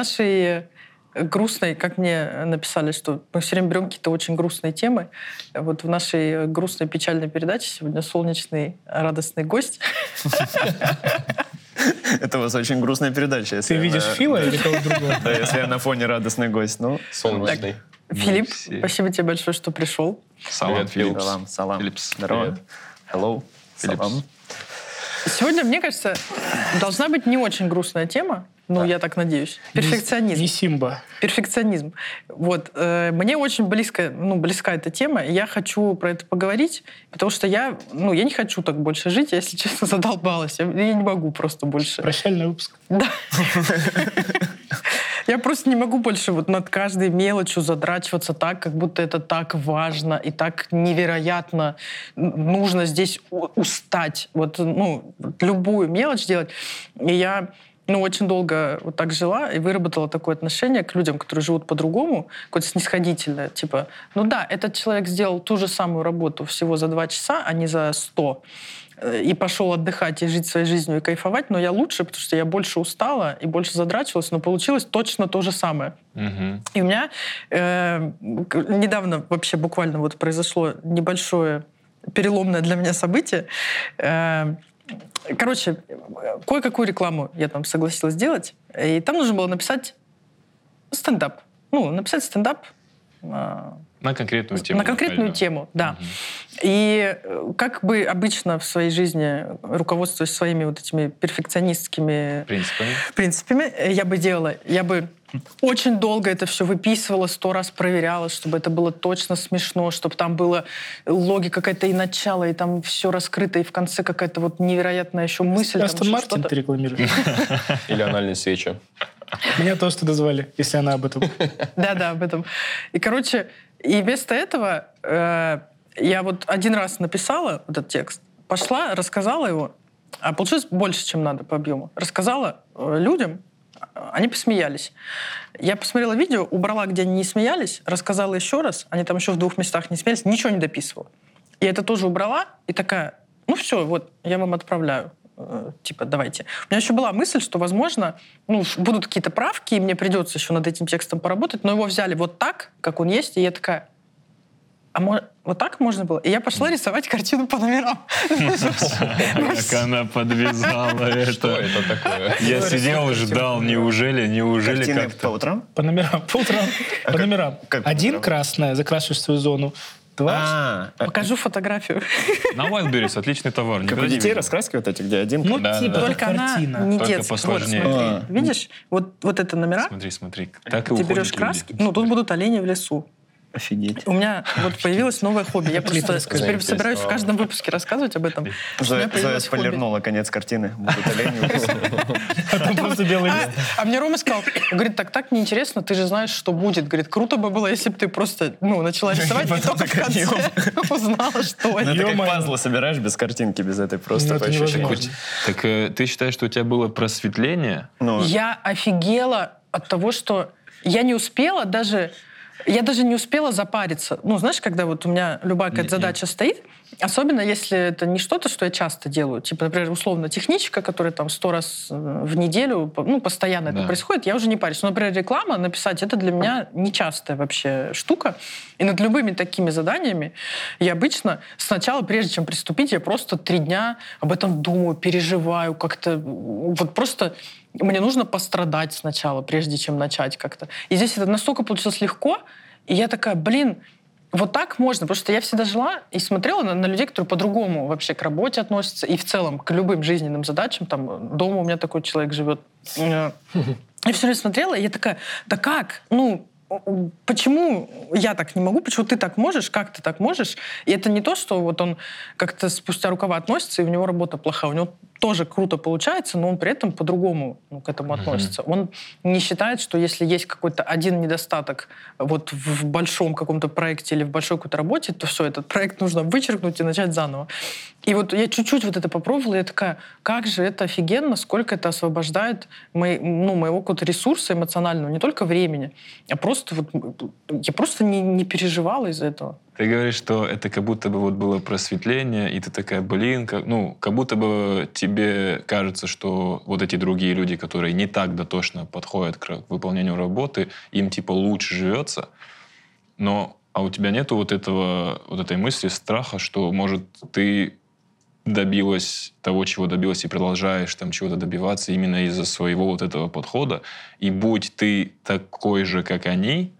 э, в нашей грустной, как мне написали, что мы все время берем какие-то очень грустные темы. Вот в нашей грустной, печальной передаче сегодня солнечный, радостный гость. Это у вас очень грустная передача. Ты видишь Фила или кого другого? Да, если я на фоне радостный гость. Ну, Солнечный. Филипп, спасибо тебе большое, что пришел. Салам, Филипс. салам, салам. Филипс, Здорово. привет. Hello. Филипс. Салам. Сегодня, мне кажется, должна быть не очень грустная тема. Ну, я так надеюсь. Перфекционизм. Не Симба. Перфекционизм. Вот. э, Мне очень близко, ну, близка эта тема, и я хочу про это поговорить, потому что я, ну, я не хочу так больше жить, я, если честно, задолбалась. Я, я не могу просто больше. Прощальный выпуск. Да. Я просто не могу больше вот над каждой мелочью задрачиваться так, как будто это так важно и так невероятно нужно здесь устать. Вот, ну, любую мелочь делать. И я ну, очень долго вот так жила и выработала такое отношение к людям, которые живут по-другому, какое-то снисходительное. Типа, ну да, этот человек сделал ту же самую работу всего за два часа, а не за сто э, и пошел отдыхать и жить своей жизнью и кайфовать, но я лучше, потому что я больше устала и больше задрачивалась, но получилось точно то же самое. Мгм. И у меня э, недавно вообще буквально вот произошло небольшое переломное для меня событие. Э, короче, кое-какую рекламу я там согласилась сделать, и там нужно было написать стендап. Ну, написать стендап э, На конкретную тему. на конкретную тему, да. Мгм. И э, как бы обычно в своей жизни, руководствуясь своими вот этими перфекционистскими Принципами. принципами, э, я бы делала, я бы очень долго это все выписывала, сто раз проверяла, чтобы это было точно смешно, чтобы там была логика какая-то и начало, и там все раскрыто, и в конце какая-то вот невероятная еще мысль. Астон Мартин ты рекламируешь. Или анальные свечи. Меня тоже туда звали, если она об этом. Да-да, об этом. И, короче, и вместо этого э, я вот один раз написала этот текст, пошла, рассказала его, а получилось больше, чем надо по объему. Рассказала э, людям, они посмеялись. Я посмотрела видео, убрала, где они не смеялись, рассказала еще раз, они там еще в двух местах не смеялись, ничего не дописывала. И это тоже убрала, и такая, ну все, вот, я вам отправляю. Э, Типа, давайте. У меня еще была мысль, что, возможно, ну, будут какие-то правки, и мне придется еще над этим текстом поработать, но его взяли вот так, как он есть, и я такая, а мо- вот так можно было? И я пошла рисовать картину по номерам. Как она подвязала это. Что это такое? Я сидел, ждал, неужели, неужели Картины по как-то... утрам? По номерам. По утрам. По как- номерам. по Один красная, закрашиваешь свою зону. Два. А, Покажу фотографию. На Wildberries отличный товар. как у не детей раскраски вот эти, где один... Ну, Да, типа, да. Только она не Только детская. Вот, посложнее. смотри. А. Видишь? Вот, вот это номера. Смотри, смотри. Так и Ты берешь краски. Ну, тут будут олени в лесу. Офигеть. У меня вот появилось новое хобби. Я просто теперь собираюсь в каждом выпуске рассказывать об этом. Зоя, спойлернула конец картины. А там просто белый лист. А мне Рома сказал, говорит, так так неинтересно, ты же знаешь, что будет. Говорит, круто бы было, если бы ты просто ну, начала рисовать, и потом только в такая, конце узнала, что Ну, это. это как пазлы собираешь без картинки, без этой просто. Так э, ты считаешь, что у тебя было просветление? Ну, Я офигела от того, что я не успела даже... Я даже не успела запариться. Ну, знаешь, когда вот у меня любая какая-то задача стоит, особенно если это не что-то, что я часто делаю, типа, например, условно техничка, которая там сто раз э, в неделю, ну, постоянно это Да. происходит, я уже не парюсь. Но, например, реклама написать, это для меня нечастая вообще штука. И над любыми такими заданиями я обычно сначала, прежде чем приступить, я просто три дня об этом думаю, переживаю, как-то вот просто мне нужно пострадать сначала, прежде чем начать как-то. И здесь это настолько получилось легко, и я такая, блин, вот так можно, потому что я всегда жила и смотрела на, на людей, которые по-другому вообще к работе относятся и в целом к любым жизненным задачам. Там дома у меня такой человек живет. Э, Я все время смотрела, и я такая, да как? Ну, почему я так не могу, почему ты так можешь, как ты так можешь? И это не то, что вот он как-то спустя рукава относится, и у него работа плохая. У него тоже круто получается, но он при этом по-другому ну, к этому относится. Он не считает, что если есть какой-то один недостаток вот в большом каком-то проекте или в большой какой-то работе, то все, этот проект нужно вычеркнуть и начать заново. И вот я чуть-чуть вот это попробовала, и я такая, как же это офигенно, сколько это освобождает мои, ну, моего какого-то ресурса эмоционального, не только времени, а просто вот я просто не, не переживала из-за этого. Ты говоришь, что это как будто бы вот было просветление, и ты такая, блин, как, ну, как будто бы тебе кажется, что вот эти другие люди, которые не так дотошно подходят к выполнению работы, им типа лучше живется, но а у тебя нету вот этого, вот этой мысли, страха, что, может, ты добилась того, чего добилась, и продолжаешь там чего-то добиваться именно из-за своего вот этого подхода. И будь ты такой же, как они,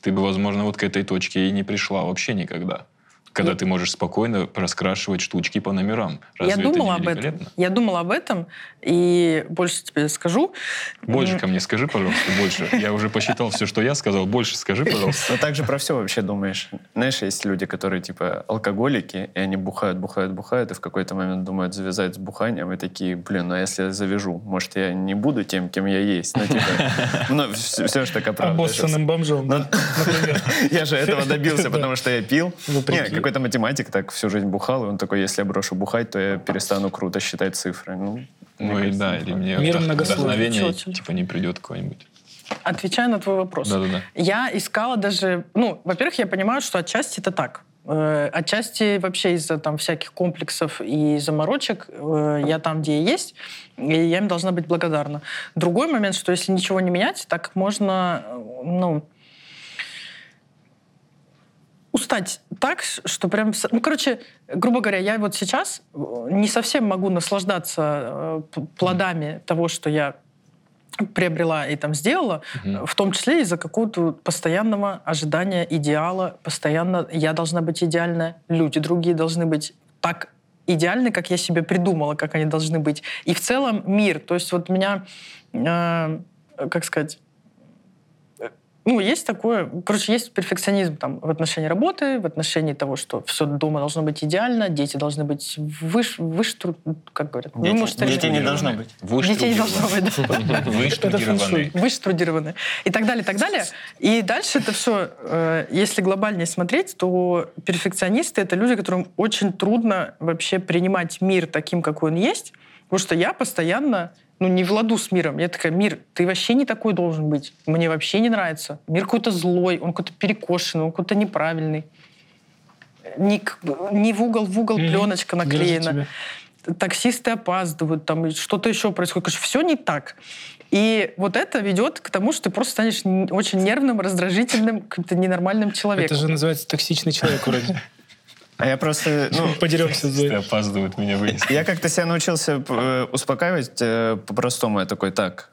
ты бы, возможно, вот к этой точке и не пришла вообще никогда. Когда ты можешь спокойно раскрашивать штучки по номерам. Разве я думала об этом. Я думала об этом, и больше тебе скажу. Больше ко мне скажи, пожалуйста, больше. Я уже посчитал все, что я сказал. Больше скажи, пожалуйста. Ну, так же про все вообще думаешь. Знаешь, есть люди, которые, типа, алкоголики, и они бухают, бухают, бухают, и в какой-то момент думают завязать с буханием, и такие, блин, ну а если я завяжу, может, я не буду тем, кем я есть? Ну, типа, ну, все, же так оправдываешь. Обоссанным бомжом, Ну, например. Я же этого добился, потому что я пил. Ну, Не, прикинь. какой-то математик так всю жизнь бухал, и он такой, если я брошу бухать, то я перестану круто считать цифры. Ну, Ну кажется, да, или мне Мир вдохновение типа не придет какой-нибудь. Отвечая на твой вопрос. Да-да-да. Я искала даже... Ну, во-первых, я понимаю, что отчасти это так. Э, Отчасти вообще из-за там всяких комплексов и заморочек э, я там, где я есть, и я им должна быть благодарна. Другой момент, что если ничего не менять, так можно, э, ну, устать так, что прям... Ну, короче, грубо говоря, я вот сейчас э, не совсем могу наслаждаться э, плодами того, что я приобрела и там сделала, Мгм. в том числе из-за какого-то постоянного ожидания идеала, постоянно я должна быть идеальная, люди другие должны быть так идеальны, как я себе придумала, как они должны быть. И в целом мир. То есть вот меня, э, как сказать, ну, есть такое, короче, есть перфекционизм там в отношении работы, в отношении того, что все дома должно быть идеально, дети должны быть выше, выше как говорят, Дети- ну, может, детей не должно быть. Детей не должно быть, да. Выштрудированный. выштрудированы и так далее, и так далее. И дальше это все, если глобальнее смотреть, то перфекционисты — это люди, которым очень трудно вообще принимать мир таким, какой он есть, потому что я постоянно ну, не в ладу с миром. Я такая, мир, ты вообще не такой должен быть. Мне вообще не нравится. Мир какой-то злой, он какой-то перекошенный, он какой-то неправильный. Не, в угол, в угол пленочка наклеена таксисты опаздывают, там и что-то еще происходит. все не так. И вот это ведет к тому, что ты просто станешь очень нервным, раздражительным, каким-то ненормальным человеком. Это же называется токсичный человек вроде. А я просто, ну, Подеремся за... опаздывают меня вынести. Я как-то себя научился э, успокаивать э, по-простому. Я такой, так,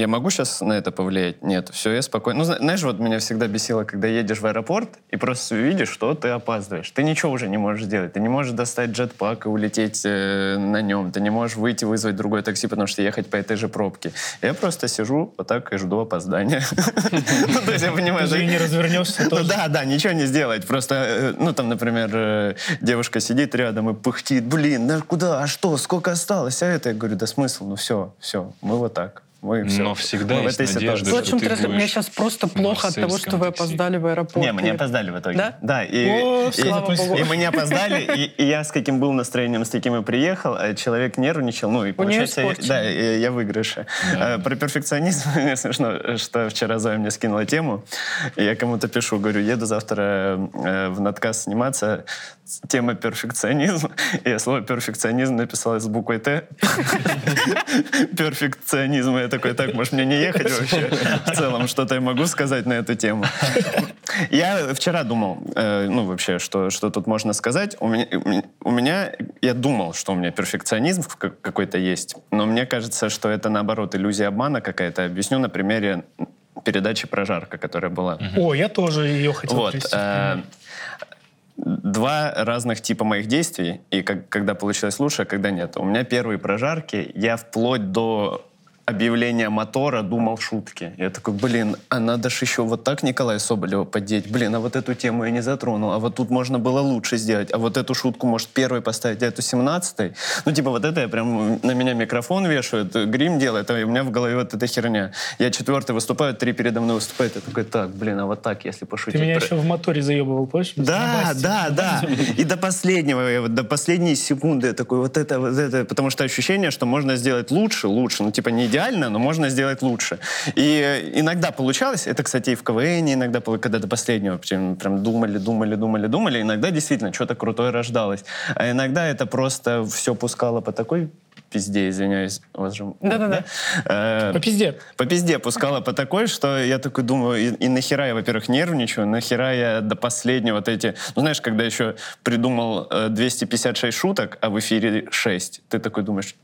я могу сейчас на это повлиять? Нет, все, я спокойно. Ну, зна- знаешь, вот меня всегда бесило, когда едешь в аэропорт и просто видишь, что ты опаздываешь. Ты ничего уже не можешь сделать. Ты не можешь достать джетпак и улететь э, на нем. Ты не можешь выйти, вызвать другое такси, потому что ехать по этой же пробке. Я просто сижу вот так и жду опоздания. Ну, то есть я понимаю, Ты не развернешься ну тоже. да, да, ничего не сделать. Просто, э, ну там, например, э, девушка сидит рядом и пыхтит, блин, да куда, а что, сколько осталось, а это? Я говорю, да смысл, ну все, все, мы вот так. Мы все. Но всегда мы есть надежда, То, о что чем ты будешь мне сейчас просто плохо от того, что вы опоздали в аэропорт. Не, мы не опоздали в итоге. Да? Да, и, О, и- слава и- богу. и мы не опоздали, и, и я с каким был настроением, с таким и приехал, а человек нервничал, ну и получается, я- да, я, я в выигрыше. А, про перфекционизм мне смешно, что вчера Зоя мне скинула тему, и я кому-то пишу, говорю, еду завтра э, в надкаст сниматься, тема перфекционизм, и я слово перфекционизм написал с буквой Т. Перфекционизм. Я такой, так, может, мне не ехать вообще? В целом, что-то я могу сказать на эту тему. Я вчера думал, э, ну, вообще, что, что тут можно сказать. У меня, у меня, я думал, что у меня перфекционизм ка- какой-то есть, но мне кажется, что это, наоборот, иллюзия обмана какая-то. Объясню на примере передачи «Прожарка», которая была. О, я тоже ее хотел Вот. привести. э, Два разных типа моих действий, и как- когда получилось лучше, а когда нет. У меня первые прожарки, я вплоть до объявления мотора думал шутки. Я такой, блин, а надо же еще вот так Николая Соболева подеть. Блин, а вот эту тему я не затронул, а вот тут можно было лучше сделать, а вот эту шутку может первой поставить, а эту семнадцатой. Ну, типа вот это я прям, на меня микрофон вешают, грим делает, а у меня в голове вот эта херня. Я четвертый выступаю, три передо мной выступают, я такой, так, блин, а вот так, если пошутить. Ты меня про- еще в моторе заебывал, помнишь? да, да, да. И до последнего, я вот до последней секунды я такой, вот это, вот это, потому что ощущение, что можно сделать лучше, лучше, ну типа не идеально, но можно сделать лучше. И иногда получалось, это, кстати, и в КВН иногда, когда до последнего прям, прям думали, думали, думали, думали, иногда действительно что-то крутое рождалось. А иногда это просто все пускало по такой пизде, извиняюсь. Да-да-да. Э, По пизде. по пизде пускала по такой, что я такой думаю, и, и нахера я, во-первых, нервничаю, нахера я до последнего вот эти... Ну, знаешь, когда еще придумал э, 256 шуток, а в эфире 6, ты такой думаешь,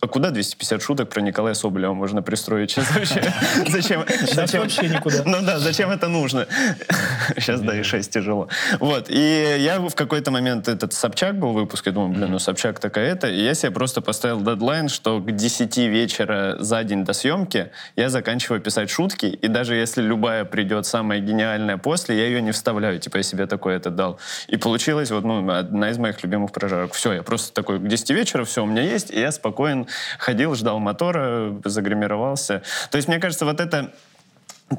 а куда 250 шуток про Николая Соболева можно пристроить сейчас вообще? Зачем? зачем? вообще никуда. Ну да, зачем это нужно? Сейчас, да, и 6 тяжело. Вот, и я в какой-то момент, этот Собчак был выпуск, я думаю, блин, ну Собчак такая это, и я себе просто поставил дедлайн, что к 10 вечера за день до съемки я заканчиваю писать шутки, и даже если любая придет самая гениальная после, я ее не вставляю, типа я себе такое это дал. И получилось вот, ну, одна из моих любимых прожарок. Все, я просто такой, к 10 вечера все у меня есть, и я спокоен ходил, ждал мотора, загримировался. То есть, мне кажется, вот это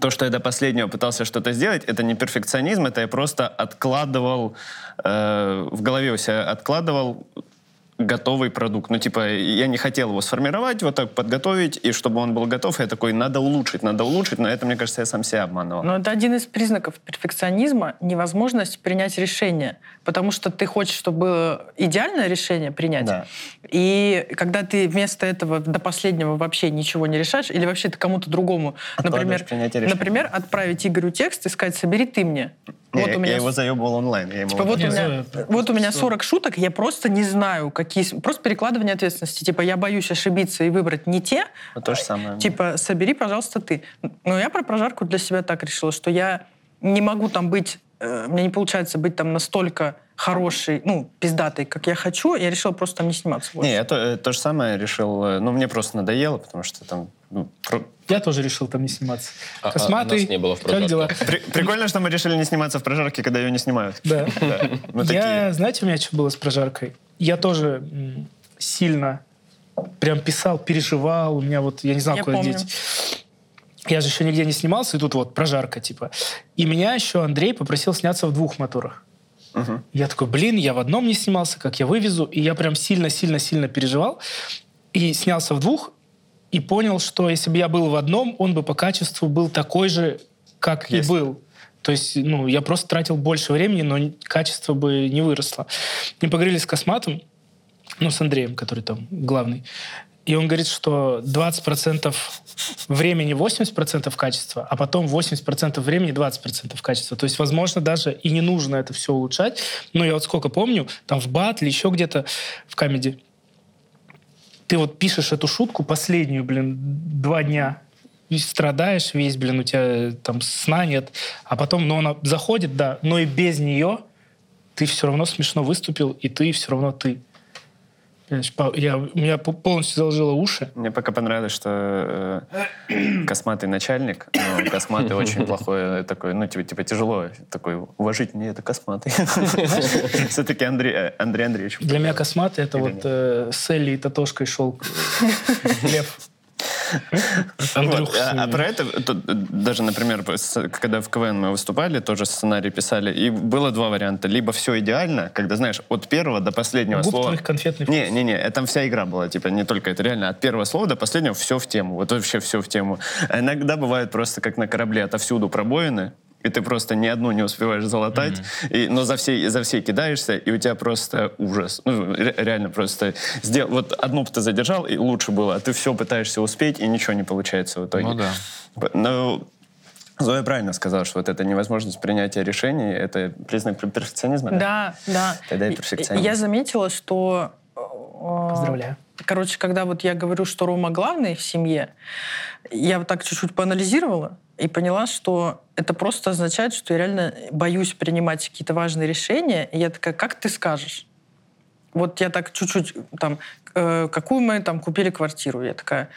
то, что я до последнего пытался что-то сделать, это не перфекционизм, это я просто откладывал э, в голове у себя откладывал готовый продукт. Ну, типа, я не хотел его сформировать, вот так подготовить, и чтобы он был готов, я такой, надо улучшить, надо улучшить, но это, мне кажется, я сам себя обманывал. Но это один из признаков перфекционизма — невозможность принять решение. Потому что ты хочешь, чтобы было идеальное решение принять. Да. И когда ты вместо этого до последнего вообще ничего не решаешь, или вообще ты кому-то другому, например, например, отправить Игорю текст и сказать, собери ты мне. Вот я, у меня я его заебывал онлайн. Я ему Типа, вот, Не, у меня, вот у меня что? 40 шуток, я просто не знаю, какие... Просто перекладывание ответственности. Типа, я боюсь ошибиться и выбрать не те. Вот то же самое. Типа, собери, пожалуйста, ты. Но я про прожарку для себя так решила, что я не могу там быть... э, мне не получается быть там настолько хорошей, ну, пиздатой, как я хочу. Я решила просто там не сниматься больше. Не, я то, э, то же самое решил. э, Ну, мне просто надоело, потому что там... ну, Я тоже решил там не сниматься. А- а Косматый, нас не было в как прожарке. дела? При- прикольно, что мы решили не сниматься в прожарке, когда ее не снимают. Да. Я, знаете, у меня что было с прожаркой? Я тоже сильно прям писал, переживал. У меня вот, я не знал, куда деть. Я же еще нигде не снимался, и тут вот прожарка, типа. И меня еще Андрей попросил сняться в двух моторах. Я такой, блин, я в одном не снимался, как я вывезу. И я прям сильно-сильно-сильно переживал. И снялся в двух, и понял, что если бы я был в одном, он бы по качеству был такой же, как и Есть. был. То есть, ну, я просто тратил больше времени, но качество бы не выросло. Мы поговорили с Косматом, ну, с Андреем, который там главный. И он говорит, что 20% времени 80% качества, а потом 80% времени 20% качества. То есть, возможно, даже и не нужно это все улучшать. Но я вот сколько помню, там в батле, еще где-то в камеди, ты вот пишешь эту шутку последнюю, блин, два дня, и страдаешь весь, блин, у тебя там сна нет, а потом, ну, она заходит, да, но и без нее ты все равно смешно выступил, и ты все равно ты. Я, у меня по- полностью заложило уши. Мне пока понравилось, что э, косматый начальник, но косматый очень плохой, э, такой, ну, типа, типа тяжело, такой уважительный, это косматый. Все-таки Андрей, э, Андрей Андреевич. Для меня косматый это вот э, с Элли и Татошкой шел Лев. Вот, а, а про это, тут, э, даже, например, когда в КВН мы выступали, тоже сценарий писали, и было два варианта. Либо все идеально, когда, знаешь, от первого до последнего Губ слова... вкус. Не, не, не, это вся игра была, типа, не только это, реально, от первого слова до последнего все в тему, вот вообще все в тему. А иногда бывает просто, как на корабле, отовсюду пробоины, и ты просто ни одну не успеваешь залатать, и, но за все, за все кидаешься, и у тебя просто ужас. Ну, ре- реально просто... Сделал, вот одну бы ты задержал, и лучше было, а ты все пытаешься успеть, и ничего не получается в итоге. Ну да. Ну, Зоя правильно сказала, что вот эта невозможность принятия решений — это признак пер- перфекционизма, да? Да, да. Тогда и И- перфекционизм. Я заметила, что... э, Поздравляю. Короче, когда вот я говорю, что Рома главный в семье, я вот так чуть-чуть поанализировала и поняла, что это просто означает, что я реально боюсь принимать какие-то важные решения. И я такая, как ты скажешь? Вот я так чуть-чуть там, э, какую мы там купили квартиру? Я такая,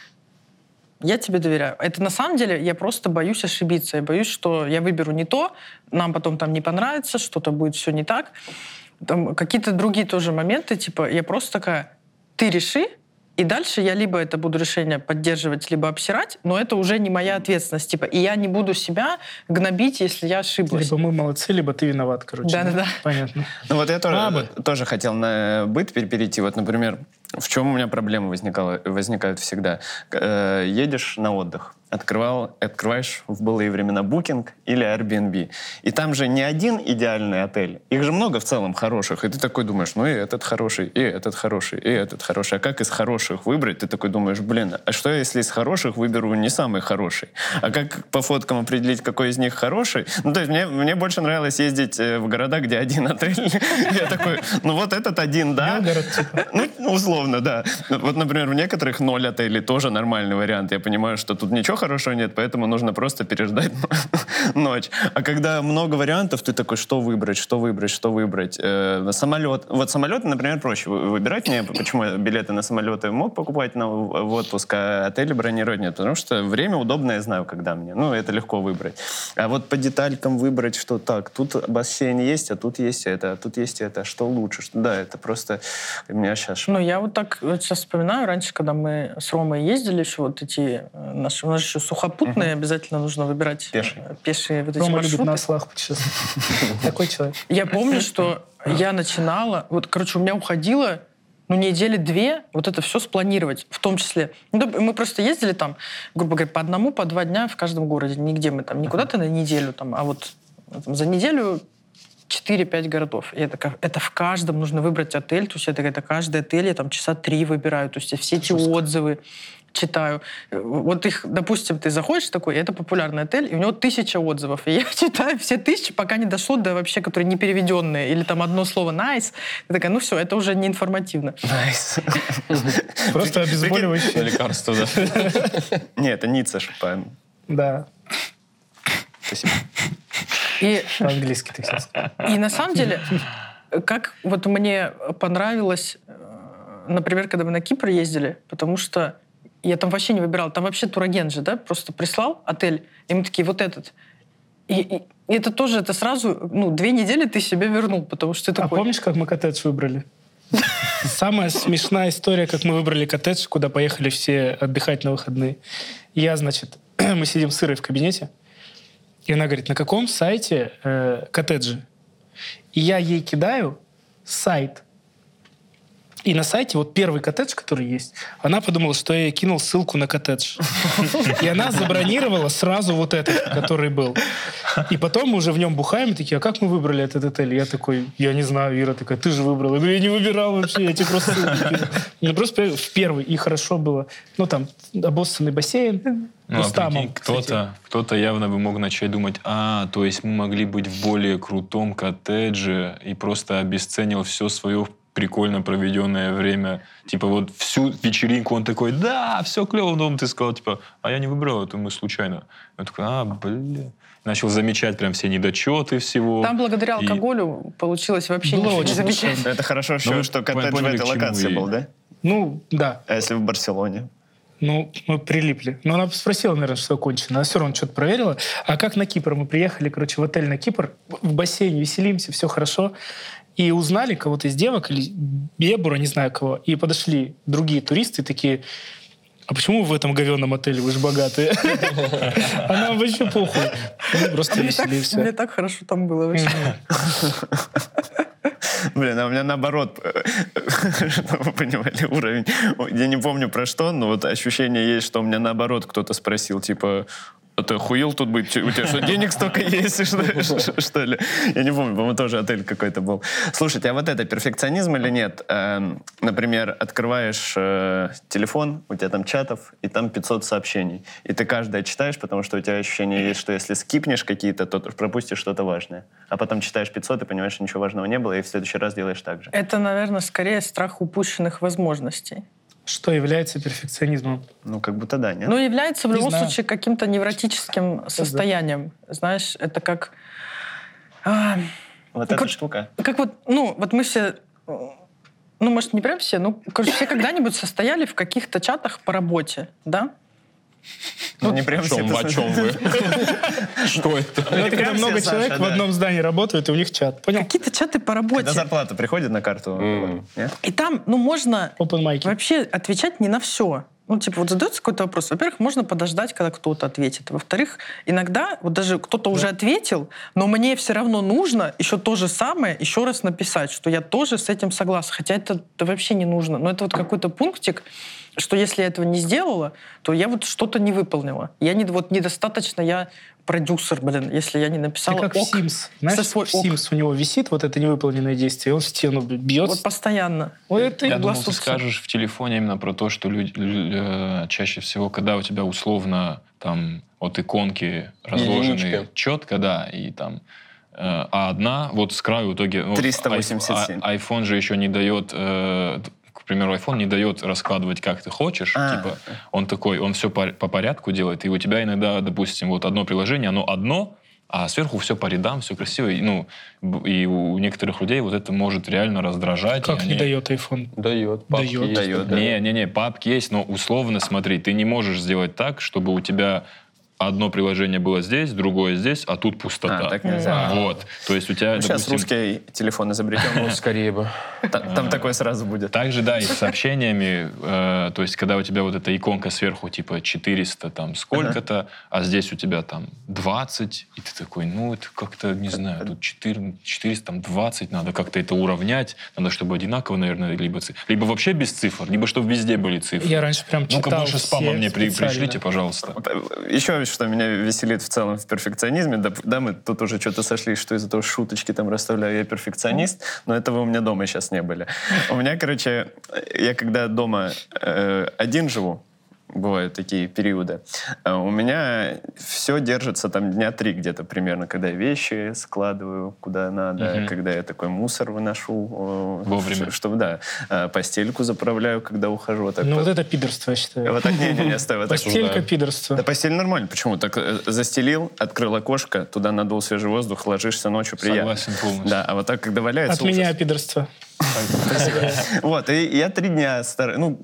я тебе доверяю. Это на самом деле я просто боюсь ошибиться. Я боюсь, что я выберу не то, нам потом там не понравится, что-то будет все не так. Там какие-то другие тоже моменты, типа, я просто такая, ты реши, и дальше я либо это буду решение поддерживать, либо обсирать, но это уже не моя ответственность. Типа, и я не буду себя гнобить, если я ошиблась. Либо мы молодцы, либо ты виноват, короче. Да-да-да. Понятно. Ну вот я тоже, А, тоже хотел на быт пер- перейти. Вот, например, в чем у меня проблемы возникала, возникают всегда. Э, едешь на отдых, открывал, открываешь в былые времена Booking или Airbnb. И там же не один идеальный отель. Их же много в целом хороших. И ты такой думаешь, ну и этот хороший, и этот хороший, и этот хороший. А как из хороших выбрать? Ты такой думаешь, блин, а что если из хороших выберу не самый хороший? А как по фоткам определить, какой из них хороший? Ну, то есть мне, мне больше нравилось ездить э, в города, где один отель. Я такой, ну вот этот один, да. Типа. Ну, условно, да. Вот, например, в некоторых ноль отелей тоже нормальный вариант. Я понимаю, что тут ничего хорошего нет, поэтому нужно просто переждать ночь. А когда много вариантов, ты такой, что выбрать, что выбрать, что выбрать. Э, самолет. Вот самолеты, например, проще вы- выбирать мне. Почему билеты на самолеты мог покупать на, в отпуск, а отели бронировать нет? Потому что время удобное, я знаю, когда мне. Ну, это легко выбрать. А вот по деталькам выбрать, что так, тут бассейн есть, а тут есть это, а тут есть это, а что лучше. Да, это просто меня сейчас Ну, я вот так сейчас вспоминаю, раньше, когда мы с Ромой ездили, еще вот эти э, наши, у нас еще сухопутные, обязательно нужно выбирать Пешие. э, пешие вот эти Рома любит маршруты. на ослах путешествовать. Такой человек. Я помню, что я начинала, вот, короче, у меня уходило ну, недели две вот это все спланировать, в том числе. Ну, мы просто ездили там, грубо говоря, по одному, по два дня в каждом городе. Нигде мы там, не куда-то на неделю, там, а вот ну, там, за неделю 4-5 городов. И это, это в каждом нужно выбрать отель. То есть это, это каждый отель я там часа три выбираю. То есть все эти отзывы читаю. Э, Вот их, допустим, ты заходишь такой, это популярный отель, и у него тысяча отзывов. И я читаю все тысячи, пока не дошло до вообще, которые не переведенные. Или там одно слово «nice». Я такая, ну все, это уже не информативно. Nice. Просто обезболивающее. Лекарство, да. Не, это Ницца шипаем. Да, Спасибо. И по-английски ты сейчас. И на самом деле, как вот мне понравилось, э, например, когда мы на Кипр ездили, потому что я там вообще не выбирала, там вообще турагент же, да, просто прислал отель, и мы такие, вот этот. И, и- это тоже, это сразу, ну, две недели ты себе вернул, потому что ты А такой... помнишь, как мы коттедж выбрали? Самая смешная история, как мы выбрали коттедж, куда поехали все отдыхать на выходные. Я, значит, мы сидим с Ирой в кабинете, и она говорит, на каком сайте э, коттеджи? И я ей кидаю сайт. И на сайте вот первый коттедж, который есть, она подумала, что я ей кинул ссылку на коттедж. И она забронировала сразу вот этот, который был. И потом мы уже в нем бухаем, и такие, а как мы выбрали этот отель? Я такой, я не знаю, Ира такая, ты же выбрала. Я говорю, я не выбирал вообще, я тебе просто ссылку кинул». Ну, просто в первый, и хорошо было. Ну, там, обоссанный бассейн. Ну, а прикинь, кто-то, кто-то явно бы мог начать думать, а, то есть мы могли быть в более крутом коттедже и просто обесценил все свое прикольно проведенное время. Типа вот всю вечеринку он такой, да, все клево, но ты сказал, типа, а я не выбрал, это мы случайно. Я такой, а, блин. Начал замечать прям все недочеты всего. Там благодаря И- алкоголю получилось вообще Было ничего не очень замечать. Это хорошо Ну, еще, вы что коттедж в поняли, этой к чему локации и- был, да? Ну, да. А если в Барселоне? Ну, мы прилипли. Но она спросила, наверное, что кончено. Она все равно что-то проверила. А как на Кипр? Мы приехали, короче, в отель на Кипр, в бассейне веселимся, все хорошо. И узнали кого-то из девок, или Бебура, не знаю кого. И подошли другие туристы, такие, а почему вы в этом говенном отеле? Вы же богатые. А нам вообще похуй. Мы просто А мне так, веселимся. мне так хорошо там было вообще. Блин, а у меня наоборот, чтобы вы понимали уровень. Я не помню про что, но вот ощущение есть, что у меня наоборот кто-то спросил, типа, а ты охуел тут быть? У тебя что, денег столько есть, что, что- ли? Я не помню, по-моему, тоже отель какой-то был. Слушайте, а вот это перфекционизм или нет? Эм, например, открываешь э, телефон, у тебя там чатов, и там 500 сообщений. И ты каждое читаешь, потому что у тебя ощущение есть, что если скипнешь какие-то, то пропустишь что-то важное. А потом читаешь 500 и понимаешь, что ничего важного не было, и в следующий раз делаешь так же. Это, наверное, скорее страх упущенных возможностей. Что является перфекционизмом? Ну, как будто да, нет? Ну, является в Не любом знаю. случае каким-то невротическим состоянием. Знаешь, это как... а, вот ну, эта как- штука. как вот, ну, вот мы все... Ну, может, не прям все, ну, короче, все когда-нибудь состояли в каких-то чатах по работе, да? Ну, не прям чем, о чем вы? Что это? Ну, это когда много человек в да. одном здании работают, и у них чат. Понял? Какие-то чаты по Когда работе. зарплата приходит на карту? И там, ну, можно вообще отвечать не на все. Ну, типа, вот задается какой-то вопрос. Во-первых, можно подождать, когда кто-то ответит. Во-вторых, иногда, вот даже кто-то уже ответил, но мне все равно нужно еще то же самое еще раз написать, что я тоже с этим согласна. Хотя это, это вообще не нужно. Но это вот какой-то пунктик, что если я этого не сделала, то я вот что-то не выполнила. Я не, вот недостаточно, я продюсер, блин, если я не Ты написала как в ок, Sims. Знаешь, со свой в ок. Sims у него висит вот это невыполненное действие, и он в стену бьет. Вот постоянно. Вот это Я думал, ты скажешь в телефоне именно про то, что люди, лю- э, чаще всего, когда у тебя условно там от иконки разложены Единичка. четко, да, и там э, а одна вот с краю в итоге... ну, 387. а- iPhone же еще не дает... э, примеру, iPhone не дает раскладывать, как ты хочешь. А. Типа, он такой, он все по, по порядку делает, и у тебя иногда, допустим, вот одно приложение, оно одно, а сверху все по рядам, все красиво. И, ну, и у некоторых людей вот это может реально раздражать. Как не они- дает iPhone? Дает. папки Дает. есть Дает, не, не, не, папки есть, но условно смотри, ты не можешь сделать так, чтобы у тебя одно приложение было здесь, другое здесь, а тут пустота. А, так нельзя. Вот. То есть у тебя, Сейчас допустим, русский телефон изобретем. Ну, скорее бы. Та- Там такое сразу будет. также, да, и с сообщениями, э, то есть когда у тебя вот эта иконка сверху, типа 400 там сколько-то, а здесь у тебя там 20, и ты такой, ну, это как-то, не знаю, тут 4, 400, там 20, надо как-то это уравнять, надо, чтобы одинаково, наверное, либо, либо вообще без цифр, либо чтобы везде были цифры. Я раньше прям Ну-ка, читал больше спама мне пришлите, пожалуйста. Еще что меня веселит в целом в перфекционизме, да, да, мы тут уже что-то сошлись, что из-за того, шуточки там расставляю, я перфекционист, но этого у меня дома сейчас не были. У меня, короче, я когда дома э, один живу, бывают такие периоды, э, у меня все держится там дня три где-то примерно, когда я вещи складываю куда надо, Мгм. когда я такой мусор выношу, Вовремя. чтобы, да, э, постельку заправляю, когда ухожу. вот Так, Ну вот, вот это пидорство, я считаю. вот так, не-не-не, стой, вот так. Постелька да. пидорство. Да постель нормально. Почему? Так э, застелил, открыл окошко, туда надул свежий воздух, ложишься ночью, приятно. Согласен полностью. Да, а вот так, когда валяется... От меня ужас. пидорство. Вот, и я три дня стараюсь, ну,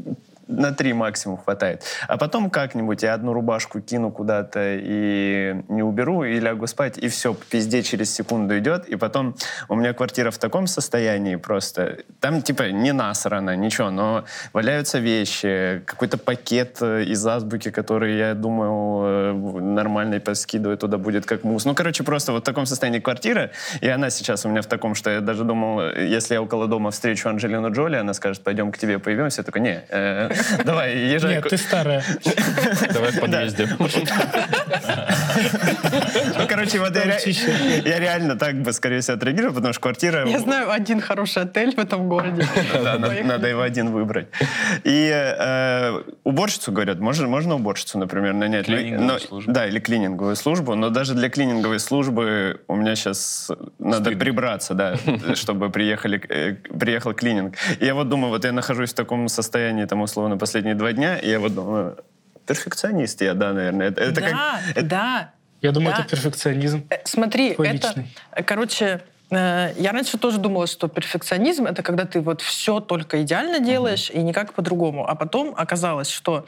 на три максимум хватает. А потом как-нибудь я одну рубашку кину куда-то и не уберу, и лягу спать, и все, пизде через секунду идет. И потом у меня квартира в таком состоянии просто. Там типа не насрано, ничего, но валяются вещи, какой-то пакет э, из азбуки, который, я думаю, э, нормально поскидываю туда будет как мусс. Ну, короче, просто вот в таком состоянии квартира, и она сейчас у меня в таком, что я даже думал, э, если я около дома встречу Анджелину Джоли, она скажет, пойдем к тебе появимся. Я такой, не, э, давай, езжай. Нет, ты старая. Давай в подъезде. Ну, короче, вот я, реально так бы, скорее всего, отреагировал, потому что квартира... Я знаю один хороший отель в этом городе. Да, надо, его один выбрать. И э, уборщицу, говорят, можно, можно уборщицу, например, нанять. Службу. Да, или клининговую службу. Но даже для клининговой службы у меня сейчас надо прибраться, да, чтобы приехали, э, приехал клининг. И я вот думаю, вот я нахожусь в таком состоянии, там, условно, последние два дня, и я вот думаю, перфекционист я, да, наверное. Это, это да, как... да. Я думаю, Да. это перфекционизм. Э, Смотри, Твой это, личный. э, короче, э, я раньше тоже думала, что перфекционизм это когда ты вот все только идеально делаешь и никак по-другому. А потом оказалось, что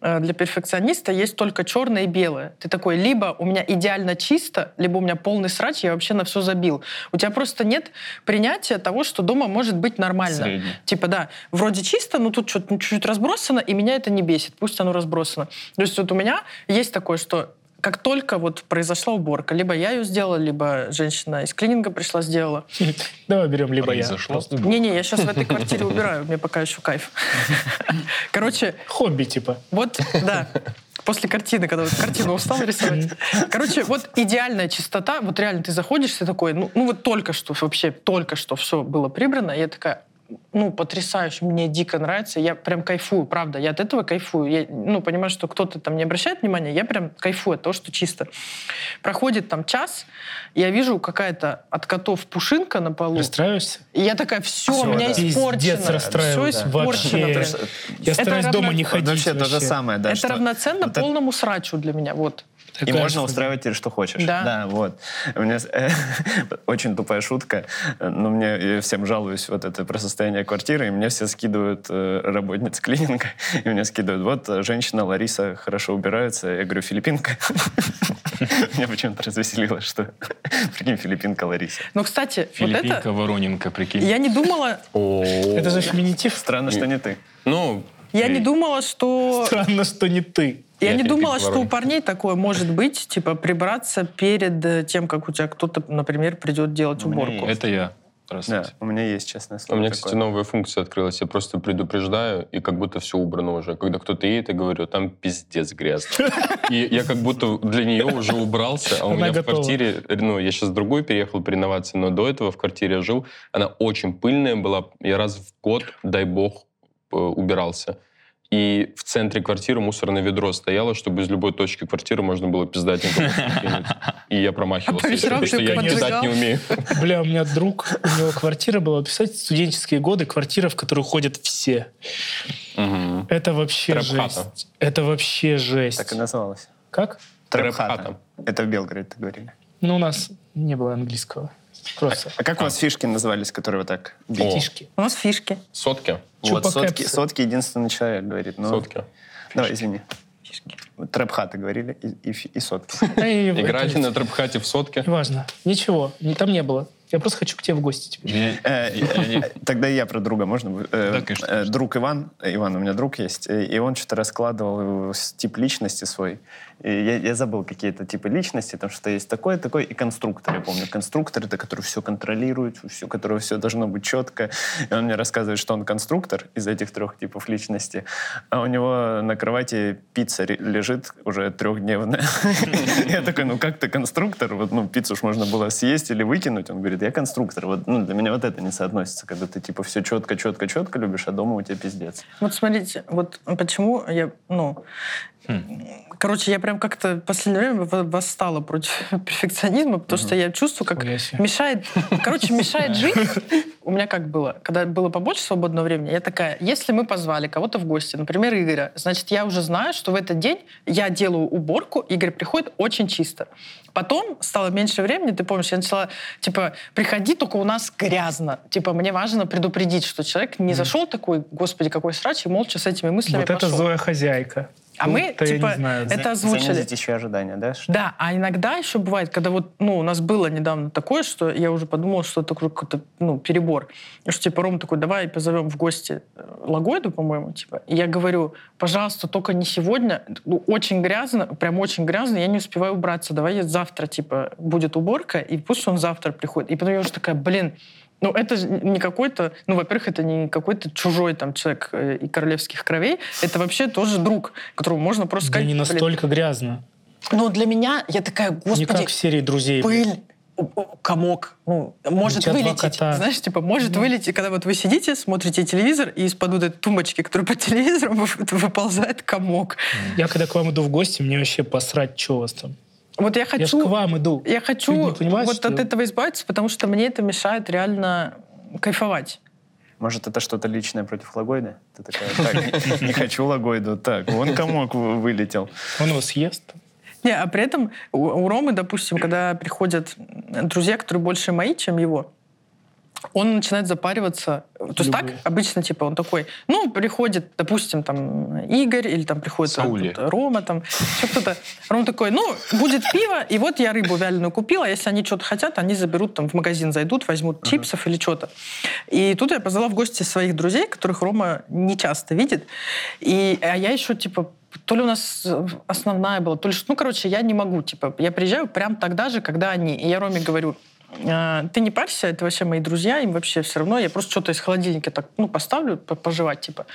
э, для перфекциониста есть только черное и белое. Ты такой, либо у меня идеально чисто, либо у меня полный срач, я вообще на все забил. У тебя просто нет принятия того, что дома может быть нормально. Средний. Типа, да, вроде чисто, но тут что-то чуть-чуть разбросано, и меня это не бесит. Пусть оно разбросано. То есть вот у меня есть такое, что как только вот произошла уборка, либо я ее сделала, либо женщина из клининга пришла, сделала. Давай берем либо я. Не-не, я сейчас в этой квартире убираю, мне пока еще кайф. Короче, Хобби, типа. вот, да, после картины, когда вот картину устал рисовать. Короче, вот идеальная чистота, вот реально ты заходишь, ты такой, ну, ну вот только что, вообще только что все было прибрано, и я такая, ну, потрясающе, мне дико нравится, я прям кайфую, правда, я от этого кайфую. Я, ну, понимаю, что кто-то там не обращает внимания, я прям кайфую от того, что чисто. Проходит там час, я вижу какая-то от котов пушинка на полу, Расстраиваешься? и я такая, все, Всё, у меня да. испорчено. Пиздец Все расстраиваюсь. испорчено. Вообще. Я Это стараюсь дома равно- не ходить. Вообще то же вообще. самое, да. Это что равноценно вот это- полному срачу для меня, вот. И можно устраивать теперь, что хочешь. Да. вот. У меня э, очень тупая шутка, но мне я всем жалуюсь, вот это про состояние меня квартира, и мне все скидывают э, работницы клининга, и мне скидывают, вот, э, женщина Лариса хорошо убирается. Я говорю, филиппинка. Меня почему-то развеселило, что, прикинь, филиппинка Лариса. Ну, кстати, вот Филиппинка. Вороненко, прикинь. Я не думала, О, Это же феминитив. Странно, что не ты. Ну, я не думала, что... Странно, что не ты. Я Я не думала, что у парней такое может быть, типа, прибраться перед э, тем, как у тебя кто-то, например, придет делать У меня уборку. Это я. Да, у меня есть, честное у слово. меня, кстати, такое. новая функция открылась. Я просто предупреждаю, и как будто все убрано уже. Когда кто-то едет, я говорю, там пиздец грязно. И я как будто для нее уже убрался, а у меня в квартире, ну, я сейчас в другую переехал по реновации, но до этого в квартире я жил, она очень пыльная была. Я раз в год, дай бог, э, убирался. И в центре квартиры мусорное ведро стояло, чтобы из любой точки квартиры можно было кинуть. И я промахивался, А потому что я кидать не умею. Бля, у меня друг, у него квартира была, представьте, студенческие годы, квартира, в которую ходят все. Это вообще жесть. Это вообще жесть. Так и называлось. Как? Трэп-хата. Это в Белгороде, так говорили. Ну, у нас не было английского. Просто А как у вас фишки назывались, которые вот так фишки. У нас фишки. Сотки. Вот сотки, сотки единственный человек говорит. Ну, Сотки. Давай, извини. Трэп-хата говорили и, и, и сотки. И в- Играете это- на трэп-хате в сотке? Неважно. Ничего. не- Там не было. Я просто хочу к тебе в гости теперь. Меня- Э, э, Тогда я про друга, можно? Э, Да, конечно, э, конечно. Друг Иван, э, Иван, у меня друг есть, э, и он что-то раскладывал э, тип личности свой. И я, я забыл какие-то типы личности, потому что есть такой, такой и конструктор, я помню. Конструктор — это который все контролирует, все, которого все должно быть четко. И он мне рассказывает, что он конструктор из этих трех типов личности, а у него на кровати пицца лежит уже трехдневная. Я такой, ну как ты конструктор? Вот, ну, пиццу ж можно было съесть или выкинуть. Он говорит, я конструктор. Вот, ну, для меня вот это не соотносится, когда ты типа все четко, четко, четко любишь, а дома у тебя пиздец. Вот смотрите, вот почему я, ну, короче, я прям как-то в последнее время восстала против перфекционизма, потому что я чувствую, как мешает, короче, мешает жить. У меня как было, когда было побольше свободного времени, я такая, если мы позвали кого-то в гости, например, Игоря, значит, я уже знаю, что в этот день я делаю уборку, Игорь приходит очень чисто. Потом стало меньше времени, ты помнишь, я начала, типа, приходи, только у нас грязно. Типа, мне важно предупредить, что человек не зашел такой, господи, какой срач, и молча с этими мыслями Вот это пошел. Зоя хозяйка. А мы, я не типа, знаю. это озвучили. Занизить еще ожидания, да? что- Да, а иногда еще бывает, когда вот, ну, у нас было недавно такое, что я уже подумала, что это какой-то, ну, перебор. И что, типа, Ром такой, давай позовем в гости э, Лагойду, по-моему, типа. И я говорю, пожалуйста, только не сегодня, ну, очень грязно, прям очень грязно, я не успеваю убраться, давай я завтра, типа, будет уборка, и пусть он завтра приходит. И потом я уже такая, блин, ну, это не какой-то, ну, во-первых, это не какой-то чужой там человек э, и королевских кровей, это вообще тоже друг, которому можно просто Да сказать, не «Блин, настолько грязно. ну, для меня, я такая, Не господи, как в серии «Друзей». пыль, комок, ну, может вылететь. Знаешь, типа, может вылететь, когда вот вы сидите, смотрите телевизор, и из-под вот этой тумбочки, которая под телевизором, вы- выползает комок. Я когда к вам иду в гости, мне вообще посрать, что у вас там. Вот я Я хочу... к вам иду. Я хочу вот что- от этого избавиться, потому что мне это мешает реально кайфовать. Может, это что-то личное против Лагойда? Ты такая, так, не- хочу Лагойду. Так, вон комок вы- вылетел. Он его съест. Не, а при этом у, у Ромы, допустим, когда приходят друзья, которые больше мои, чем его, он начинает запариваться. То есть так обычно, типа, он такой, ну, приходит, допустим, там, Игорь, или там приходит там, Саули. тут Рома, там, еще кто-то. Рома такой, ну, будет пиво, и вот я рыбу вяленую купила, если они что-то хотят, они заберут, там, в магазин зайдут, возьмут чипсов или что-то. И тут я позвала в гости своих друзей, которых Рома не часто видит. И, а я еще, типа, то ли у нас основная была, то ли что, ну, короче, я не могу, типа, я приезжаю прям тогда же, когда они. И я Роме говорю, «А, ты не парься, это вообще мои друзья, им вообще все равно, я просто что-то из холодильника так, ну, поставлю, по- пожевать, типа.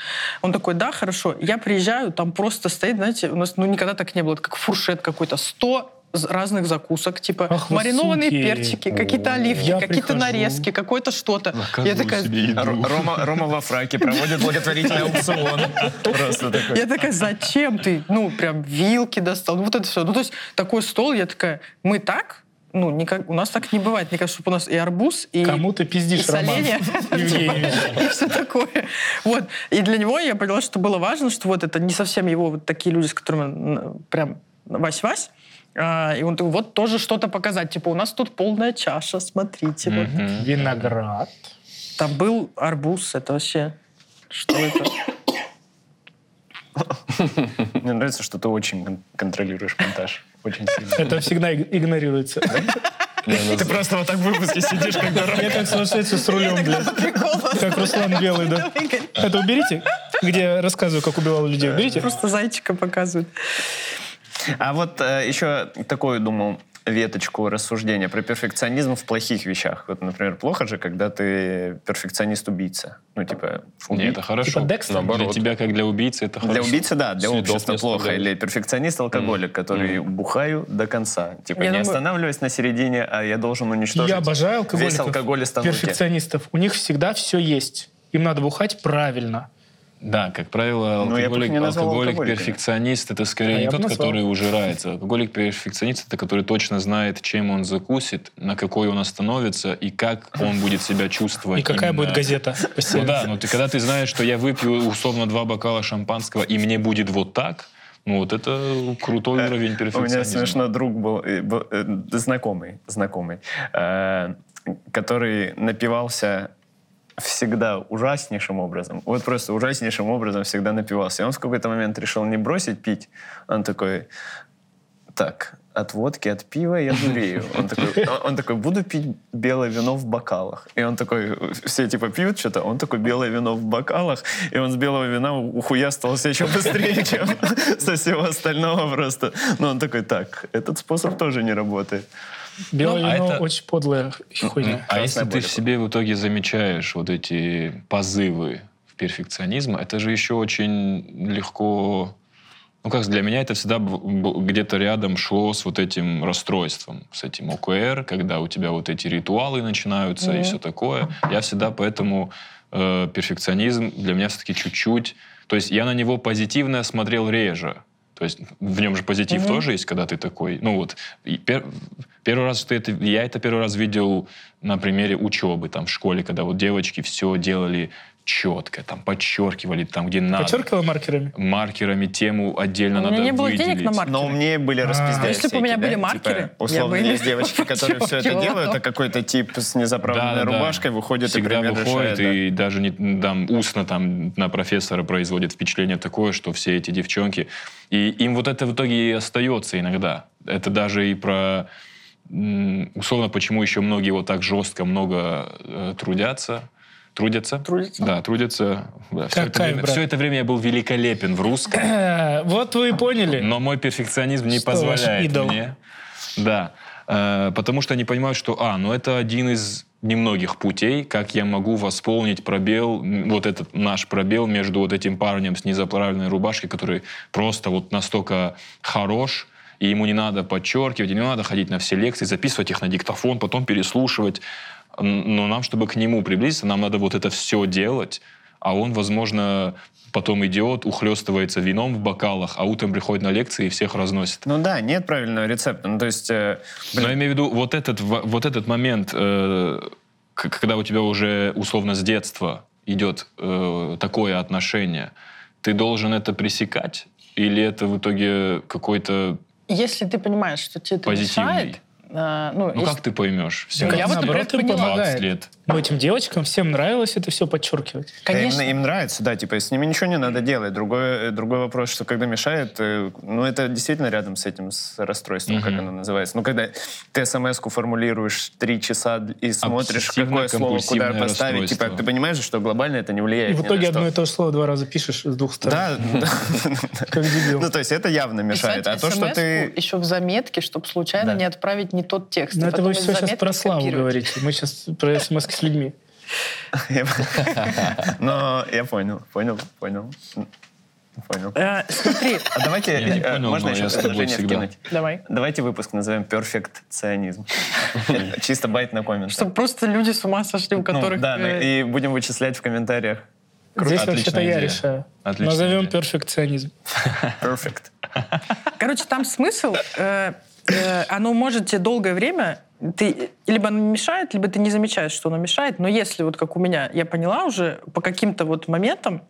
Он такой, да, хорошо. Я приезжаю, там просто стоит, знаете, у нас, ну, никогда так не было, это как фуршет какой-то, 100 з- разных закусок, типа Ах маринованные суки. перчики, какие-то оливки, Я какие-то прихожу. нарезки, какое-то что-то. Я такая, себе еду. Р- Рома, Рома во фраке проводит благотворительный аукцион. Просто такой. Я такая, зачем ты? Ну, прям вилки достал. Ну, вот это все. Ну, то есть такой стол, я такая, мы так? Ну, никак, у нас так не бывает. Мне кажется, чтобы у нас и арбуз, и, Кому ты и пиздишь, Роман? соленья, и все такое. Вот. И для него я поняла, что было важно, что вот это не совсем его вот такие люди, с которыми прям Вась-Вась. А, и он такой, вот тоже что-то показать. Типа, у нас тут полная чаша, смотрите. вот. Мгм. Виноград. Там был арбуз, это вообще... Что это? Мне нравится, что ты очень кон- контролируешь монтаж. Очень сильно. Это всегда иг- игнорируется. Ты просто вот так в выпуске сидишь, как дурак. Я как сумасшедший с рулем, блядь. Как Руслан Белый, да. Это уберите, где я рассказываю, как убивал людей. Уберите. Просто зайчика показывают. А вот э, еще такую, думал, веточку рассуждения про перфекционизм в плохих вещах. Вот, например, плохо же, когда ты перфекционист-убийца. Ну, типа, уби- это хорошо. Типа Декстер? Для Наоборот. тебя, как для убийцы, это Для хорошо. убийцы, да, для Следов общества плохо. Или перфекционист-алкоголик, который бухаю до конца. Типа, Я не думаю- останавливаясь на середине, а я должен уничтожить Я обожаю весь алкоголиков, алкоголь из стануки. перфекционистов. У них всегда все есть. Им надо бухать правильно. Да, как правило, Ну, алкоголик, назвал алкоголик перфекционист это А скорее я не тот, назвал. который ужирается. Алкоголик перфекционист это который точно знает, чем он закусит, на какой он остановится и как он будет себя чувствовать. И какая именно. будет газета? Ну да, но ты, когда ты знаешь, что я выпью условно два бокала шампанского и мне будет вот так, ну вот это крутой уровень У меня перфекционизма. смешно друг был, э, э, знакомый, знакомый, э, который напивался всегда ужаснейшим образом. Вот просто ужаснейшим образом всегда напивался. И он в какой-то момент решил не бросить пить. Он такой, так, от водки, от пива я дурею. Он такой, он- такой, буду пить белое вино в бокалах. И он такой, все типа пьют что-то, он такой, белое вино в бокалах. И он с белого вина ухуястался еще быстрее, чем со всего остального просто. Но он такой, так, этот способ тоже не работает. Белое Ну, а вино это- очень подлая хуйня. А если ты в себе в итоге замечаешь вот эти позывы в перфекционизм, это же еще очень легко... Ну, как для меня это всегда где-то рядом шло с вот этим расстройством, с этим ОКР, когда у тебя вот эти ритуалы начинаются и все такое. Я всегда поэтому э, перфекционизм для меня все-таки чуть-чуть... То есть я на него позитивно смотрел реже. То есть в нем же позитив тоже есть, когда ты такой. Ну вот пер- первый раз, что это, я это первый раз видел на примере учебы там в школе, когда вот девочки все делали четко, там подчеркивали там, где надо. Подчеркивала маркерами? Маркерами тему отдельно У меня надо не было денег на маркеры. Но умнее были А. распиздяи Если бы у меня были да? маркеры, Типа, условно, есть девочки, которые все это делают, а какой-то тип с незаправленной рубашкой выходит Всегда и примерно выходит решает, да. и даже не там устно там на профессора производит впечатление такое, что все эти девчонки и им вот это в итоге и остается иногда. Это даже и про условно почему еще многие вот так жестко много э, трудятся. Трудятся? Трудятся. Да, трудятся. Да, все, это время, брат. все это время я был великолепен в русском. Вот вы и поняли. Но мой перфекционизм не Что позволяет идол? мне. Да. Э, потому что они понимают, что, а, ну это один из немногих путей, как я могу восполнить пробел, вот этот наш пробел между вот этим парнем с незаправленной рубашкой, который просто вот настолько хорош, и ему не надо подчеркивать, и не надо ходить на все лекции, записывать их на диктофон, потом переслушивать. Но нам, чтобы к нему приблизиться, нам надо вот это все делать, а он, возможно, потом идет, ухлестывается вином в бокалах, а утром приходит на лекции и всех разносит. Ну да, нет правильного рецепта. Ну то есть... э, Но я имею в виду вот этот, вот этот момент, э, когда у тебя уже условно с детства идет э, такое отношение, ты должен это пресекать? Или это в итоге какой-то... Если ты понимаешь, что тебе это Позитивный. мешает, ну, Ну если- как ты поймешь? Все Ну, я вот, например, помогает. 20 лет. Ну, этим девочкам всем нравилось это все подчеркивать. Да, конечно, Им, им нравится, да, типа с ними ничего не надо делать. Другой, э, другой вопрос, что когда мешает, э, ну это действительно рядом с этим, с расстройством, как Мгм. оно называется. Ну когда ты смс-ку формулируешь три часа и смотришь, какое слово куда поставить, типа ты понимаешь, что глобально это не влияет И в итоге одно и то же слово два раза пишешь с двух сторон. Да, Как дебил. ну то есть это явно мешает. А то, что ты... еще в заметке, чтобы случайно не отправить не тот текст. Но и это вы все сейчас про славу говорите. Мы сейчас про смс с людьми. Но я понял, понял, понял. Понял. Э, смотри, А давайте, э, можно но еще предложение всегда. вкинуть? давай. Давайте выпуск назовем «Перфекционизм». Это Чисто байт на коммент. Чтобы просто люди с ума сошли, у которых... Да, ну, э, и будем вычислять в комментариях. Здесь вообще-то я решаю. Назовем перфекционизм. Perfect. Короче, там смысл, оно может тебе долгое время, ты либо оно мешает, либо ты не замечаешь, что оно мешает, но если вот как у меня, я поняла уже по каким-то вот моментам,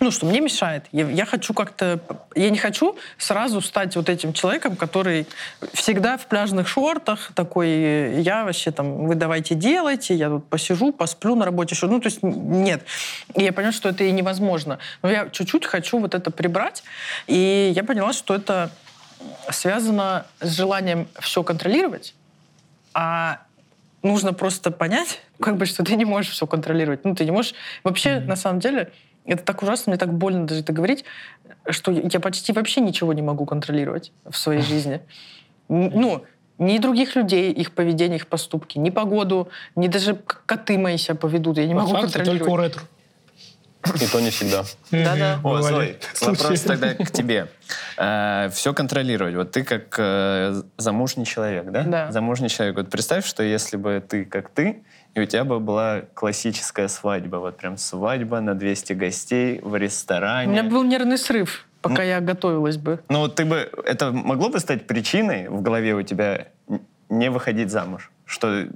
ну, что мне мешает. Я, я хочу как-то... Я не хочу сразу стать вот этим человеком, который всегда в пляжных шортах, такой, я вообще там, вы давайте делайте, я тут посижу, посплю на работе. еще. Ну, то есть нет. И я поняла, что это и невозможно. Но я чуть-чуть хочу вот это прибрать. И я поняла, что это связано с желанием все контролировать, а нужно просто понять, как бы, что ты не можешь все контролировать. Ну, ты не можешь... Вообще, mm-hmm. на самом деле, это так ужасно, мне так больно даже это говорить, что я почти вообще ничего не могу контролировать в своей жизни. Ну, ни других людей, их поведение, их поступки, ни погоду, ни даже коты мои себя поведут. Я не могу контролировать. только у ретро. И то не всегда. Да-да. О, Зой, вопрос тогда к тебе. Э, Все контролировать. Вот ты как э, замужний человек, да? Да. Замужний человек. Вот представь, что если бы ты как ты, и у тебя бы была классическая свадьба. Вот прям свадьба на 200 гостей в ресторане. У меня был нервный срыв, пока я готовилась бы. Ну вот ты бы... Это могло бы стать причиной в голове у тебя не выходить замуж? Что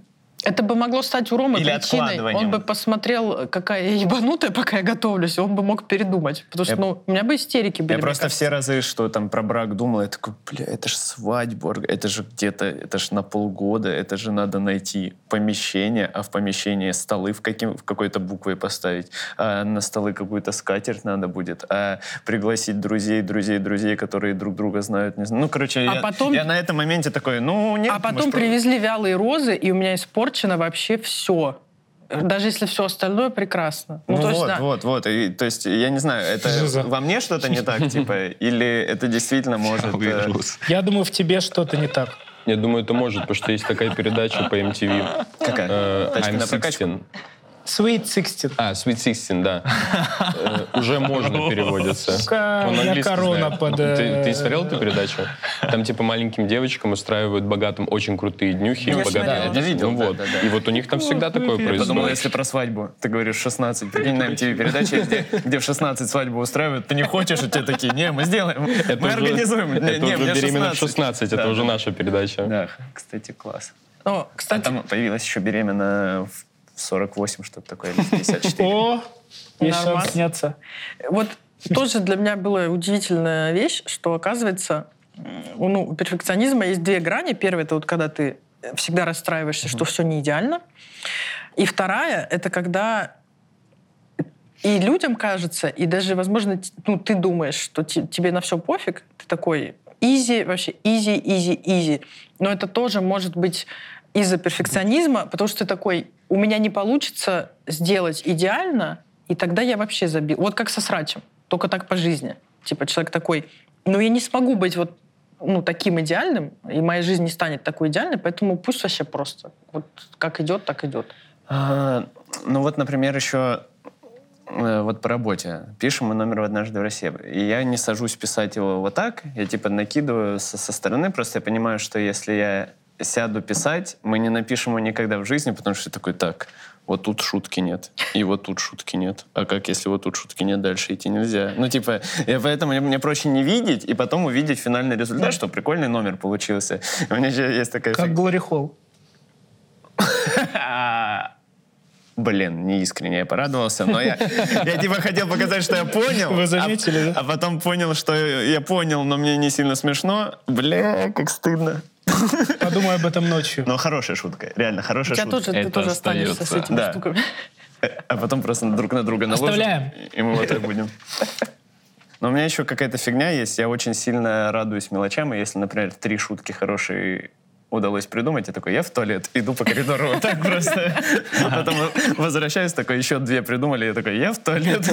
это бы могло стать у Ромы Или причиной. Он бы посмотрел, какая я ебанутая, пока я готовлюсь, он бы мог передумать. Потому что, я... ну, у меня бы истерики были. Я просто кажется. все разы, что там про брак думал, я такой, бля, это же свадьба, это же где-то, это же на полгода, это же надо найти помещение, а в помещении столы в, каким, в какой-то буквой поставить, а на столы какую-то скатерть надо будет, а пригласить друзей, друзей, друзей, которые друг друга знают, не знаю. Ну, короче, а я, потом... я на этом моменте такой, ну, нет. А потом привезли вялые розы, и у меня испорчено испорчено вообще все. Даже если все остальное прекрасно. Ну, ну то вот, есть, да. вот, вот. И, то есть, я не знаю, это во мне что-то не так, типа, или это действительно может... Э... Я думаю, в тебе что-то не так. Я думаю, это может, потому что есть такая передача по MTV. Какая? Э, I'm 16. Sweet 16. А, Sweet 16, да. Э, уже можно переводится. Он корона под... Ты, ты смотрел эту передачу? Там типа маленьким девочкам устраивают богатым очень крутые днюхи. Я я видел. Ну, вот. И вот у них там всегда такое происходит. Я подумал, если про свадьбу, ты говоришь 16, прикинь, на MTV передаче, где, в 16 свадьбу устраивают, ты не хочешь, и тебе такие, не, мы сделаем, мы организуем. Это уже беременна в 16, это уже наша передача. Да, кстати, класс. О, кстати... А там появилась еще беременна в 48, что-то такое, или 54. О, есть шанс сняться. Вот тоже для меня была удивительная вещь, что, оказывается, ну, у перфекционизма есть две грани. Первая — это вот когда ты всегда расстраиваешься, что все не идеально. И вторая — это когда и людям кажется, и даже, возможно, ну, ты думаешь, что тебе на все пофиг, ты такой easy, вообще easy, easy, easy. Но это тоже может быть из-за перфекционизма, потому что ты такой, у меня не получится сделать идеально, и тогда я вообще забил. Вот как со срачем, только так по жизни. Типа человек такой, ну я не смогу быть вот ну, таким идеальным, и моя жизнь не станет такой идеальной, поэтому пусть вообще просто. Вот как идет, так идет. А, ну вот, например, еще э, вот по работе. Пишем мы номер однажды в России. И я не сажусь писать его вот так. Я типа накидываю со, со стороны. Просто я понимаю, что если я сяду писать, мы не напишем его никогда в жизни, потому что такой, так, вот тут шутки нет, и вот тут шутки нет. А как, если вот тут шутки нет, дальше идти нельзя? Ну, типа, я поэтому мне, проще не видеть, и потом увидеть финальный результат, что прикольный номер получился. У меня еще есть такая... Как Глори Холл. Блин, не искренне я порадовался, но я, я типа хотел показать, что я понял. Вы заметили, а, да? А потом понял, что я понял, но мне не сильно смешно. Бля, как стыдно. Подумай об этом ночью. Но хорошая шутка, реально хорошая шутка. Тоже, ты тоже останешься с этими да. штуками. А потом просто друг на друга наложим. Оставляем. И мы вот так будем. Но у меня еще какая-то фигня есть. Я очень сильно радуюсь мелочам. И если, например, три шутки хорошие удалось придумать. Я такой, я в туалет, иду по коридору вот так просто. Потом возвращаюсь, такой, еще две придумали. Я такой, я в туалет.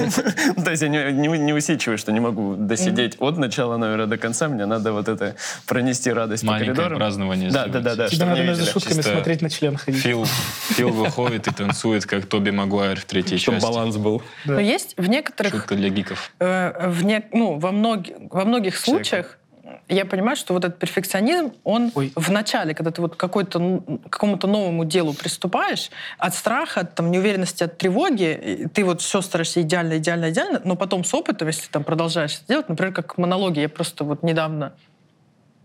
То есть я не усидчиваю, что не могу досидеть от начала номера до конца. Мне надо вот это пронести радость по коридору. празднование Да, да, да. да Тебе надо между шутками смотреть на член ходить. Фил, Фил выходит и танцует, как Тоби Магуайр в третьей части. Чтобы баланс был. Но есть в некоторых... Шутка для гиков. Э, в не, ну, во, многих во многих случаях я понимаю, что вот этот перфекционизм, он Ой. в начале, когда ты вот какой-то, к какому-то новому делу приступаешь, от страха, от там, неуверенности, от тревоги, ты вот все стараешься идеально, идеально, идеально, но потом с опытом, если там продолжаешь это делать, например, как монологи, я просто вот недавно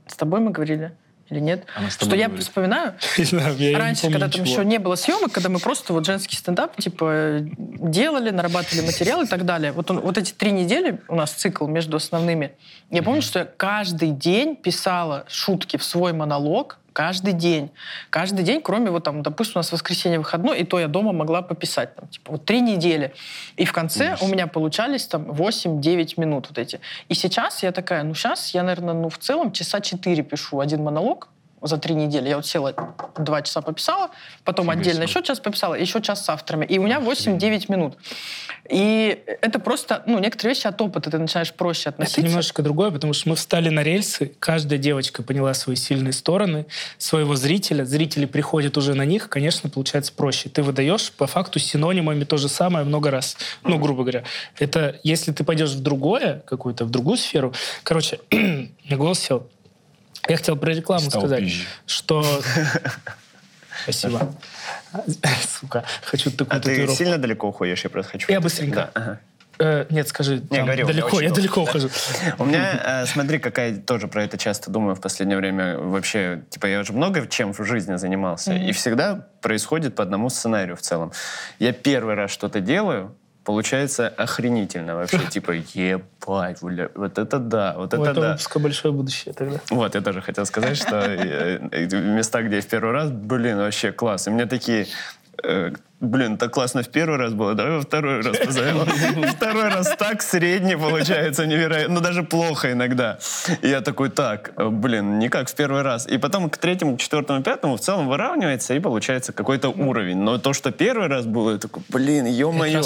с тобой мы говорили, или нет. Она с Что я говорит. вспоминаю, знаю, Раньше, когда там еще не было съемок, когда мы просто вот женский стендап типа делали, нарабатывали материал и так далее. Вот, он, вот эти три недели у нас цикл между основными. Я помню, что я каждый день писала шутки в свой монолог, каждый день. Каждый день, кроме вот там, допустим, у нас воскресенье выходной, и то я дома могла пописать. Там, типа вот три недели. И в конце у меня получались там 8-9 минут вот эти. И сейчас я такая, ну сейчас я, наверное, ну в целом часа 4 пишу один монолог, за три недели. Я вот села, два часа пописала, потом Фига отдельно еще час пописала, еще час с авторами. И у меня 8-9 минут. И это просто, ну, некоторые вещи от опыта ты начинаешь проще относиться. Это немножечко другое, потому что мы встали на рельсы, каждая девочка поняла свои сильные стороны, своего зрителя, зрители приходят уже на них, конечно, получается проще. Ты выдаешь по факту синонимами то же самое много раз. Ну, грубо говоря. Это если ты пойдешь в другое, какую-то, в другую сферу. Короче, на голос сел. Я хотел про рекламу Стал сказать, пизже. что... Спасибо. Сука, хочу такую А ты татуировку. сильно далеко уходишь? Я просто хочу... Я быстренько. Да, ага. Э, нет, скажи, говорил, я далеко, я долго, далеко да. ухожу. У меня, э, смотри, какая тоже про это часто думаю в последнее время. Вообще, типа, я уже много чем в жизни занимался, и всегда происходит по одному сценарию в целом. Я первый раз что-то делаю, получается охренительно вообще. Типа, ебать, бля, вот это да, вот это этого да. выпуска большое будущее тогда. Вот, я тоже хотел сказать, что э, э, места, где я в первый раз, блин, вообще класс. И мне такие, э, блин, так классно в первый раз было, давай во второй раз позовем. Второй раз так средний получается, невероятно, ну даже плохо иногда. И я такой, так, э, блин, не как в первый раз. И потом к третьему, к четвертому, пятому в целом выравнивается и получается какой-то уровень. Но то, что первый раз было, я такой, блин, ё-моё.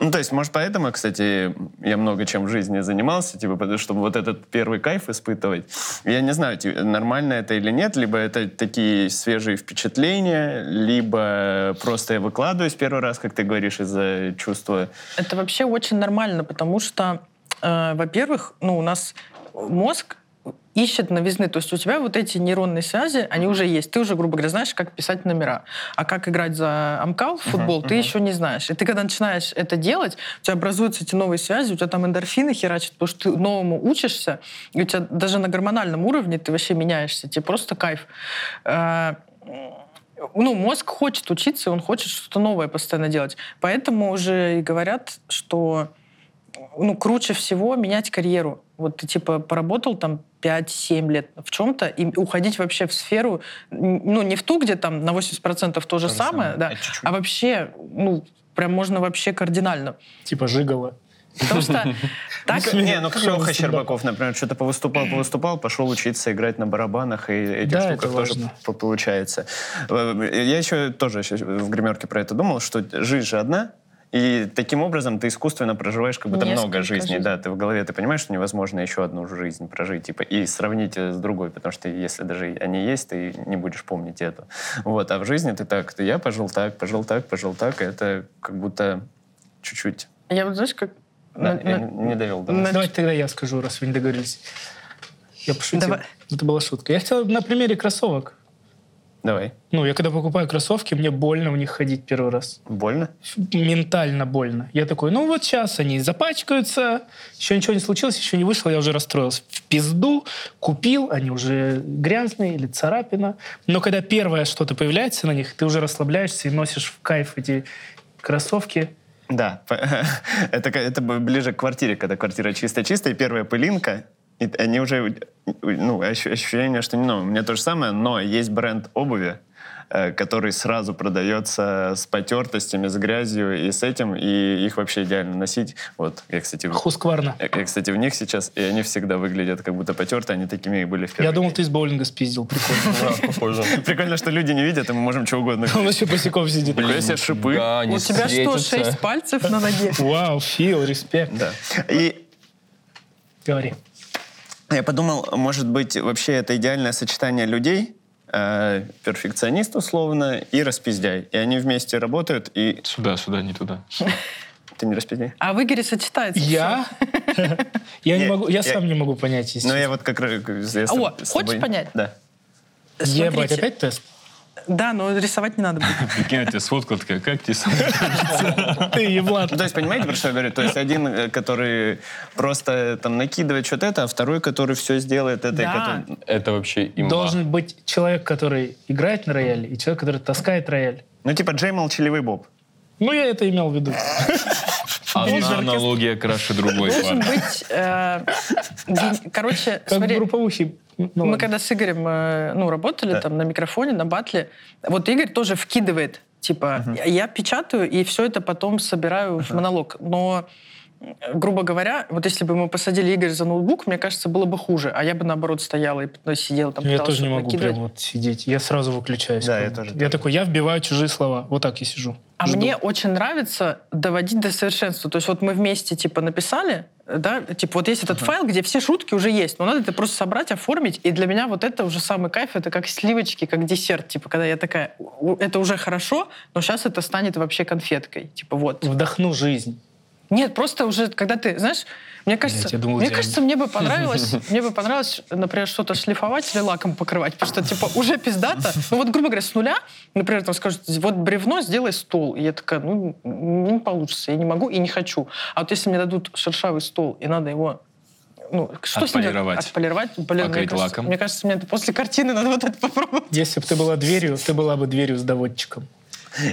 Ну, то есть, может, поэтому, кстати, я много чем в жизни занимался, типа, чтобы вот этот первый кайф испытывать. Я не знаю, ти- нормально это или нет, либо это такие свежие впечатления, либо просто я выкладываюсь первый раз, как ты говоришь, из-за чувства... Это вообще очень нормально, потому что, э, во-первых, ну, у нас мозг ищет новизны. То есть у тебя вот эти нейронные связи, они уже есть. Ты уже, грубо говоря, знаешь, как писать номера. А как играть за Амкал в футбол, ты еще не знаешь. И ты, когда начинаешь это делать, у тебя образуются эти новые связи, у тебя там эндорфины херачат, потому что ты новому учишься, и у тебя даже на гормональном уровне ты вообще меняешься. Тебе просто кайф. Ну, мозг хочет учиться, он хочет что-то новое постоянно делать. Поэтому уже и говорят, что ну, круче всего менять карьеру. Вот ты, типа, поработал там 5-7 лет в чем-то и уходить вообще в сферу, ну, не в ту, где там на 80% то же же самое, самое, да, а чуть-чуть. а вообще, ну, прям можно вообще кардинально. Типа жигало. Потому что так... Не, ну как Всё, Леха. Щербаков, например, что-то повыступал, повыступал, пошел учиться играть на барабанах, и этих штуках тоже получается. Э, Я еще тоже в гримерке про это думал, что жизнь же одна, и таким образом ты искусственно проживаешь как будто Несколько много жизней. жизней. Да, ты в голове ты понимаешь, что невозможно еще одну жизнь прожить, типа, и сравнить ее с другой, потому что если даже они есть, ты не будешь помнить эту. Вот, а в жизни ты так, ты я пожил так, пожил так, пожил так, и это как будто чуть-чуть. Я вот, знаешь, как... Да, на- я на- не довел до на- Давайте тогда я скажу, раз вы не договорились. Я пошутил. Давай. Это была шутка. Я хотел на примере кроссовок. Давай. Ну, я когда покупаю кроссовки, мне больно в них ходить первый раз. Больно? Ментально больно. Я такой, ну вот сейчас они запачкаются, еще ничего не случилось, еще не вышло, я уже расстроился. В пизду купил, они уже грязные или царапина. Но когда первое что-то появляется на них, ты уже расслабляешься и носишь в кайф эти кроссовки. Да, это, это ближе к квартире, когда квартира чистая-чистая, и первая пылинка, и они уже, ну, ощу- ощущение, что не новое. У меня то же самое, но есть бренд обуви, который сразу продается с потертостями, с грязью и с этим, и их вообще идеально носить. Вот, я, кстати, в- Хускварна. я, я, кстати, в них сейчас, и они всегда выглядят как будто потертые, они такими и были в Я первый думал, день. ты из боулинга спиздил. Прикольно. Прикольно, что люди не видят, и мы можем что угодно. Он вообще босиком сидит. Нихуя себе шипы. У тебя что, шесть пальцев на ноге? Вау, фил, респект. Да. И Говори. Я подумал, может быть, вообще это идеальное сочетание людей, э, перфекционист условно и распиздяй. И они вместе работают, и Сюда, сюда, не туда. ты не распиздяй. А в Игоре сочетается Я? Я не могу, я сам не могу понять, если Но я вот как раз... О, хочешь понять? Да. Ебать, опять тест? Да, но рисовать не надо будет. Прикинь, я тебе сфоткал, такая, как тебе сам? Ты еблан. То есть, понимаете, про что я говорю? То есть, один, э, который просто там накидывает что-то это, а второй, который все сделает это. Это вообще имба. Должен быть человек, который играет на рояле, и человек, который таскает рояль. Ну, типа Джей Молчаливый Боб. Ну, я это имел в виду. Одна аналогия краше другой. Должен быть... э, Короче, смотри, групповухий. Ну, мы ладно. когда с Игорем э, ну, работали Да. там на микрофоне, на батле, вот Игорь тоже вкидывает, типа, я- я печатаю, и все это потом собираю в монолог. Но грубо говоря, вот если бы мы посадили Игоря за ноутбук, мне кажется, было бы хуже. А я бы, наоборот, стояла и ну, сидела там. Я тоже не могу накидывать. прям вот сидеть. Я сразу выключаюсь. Да, я тоже Я так. такой, я вбиваю чужие слова. Вот так я сижу. А Жду. мне очень нравится доводить до совершенства. То есть вот мы вместе типа написали, да, типа вот есть этот файл, где все шутки уже есть, но надо это просто собрать, оформить. И для меня вот это уже самый кайф, это как сливочки, как десерт. Типа когда я такая, «У- это уже хорошо, но сейчас это станет вообще конфеткой. Типа вот. Вдохну жизнь. Нет, просто уже, когда ты, знаешь, мне кажется, я думал, мне тебя- кажется, мне бы понравилось, мне бы понравилось, например, что-то шлифовать или лаком покрывать, потому что, типа, уже пиздато. Ну вот, грубо говоря, с нуля, например, там скажут, вот бревно, сделай стол. И я такая, ну, не получится, я не могу и не хочу. А вот если мне дадут шершавый стол, и надо его ну, что с ним? Отполировать. Отполировать. Блин, мне кажется, лаком. Мне кажется, мне это после картины надо вот это попробовать. Если бы ты была дверью, ты была бы дверью с доводчиком.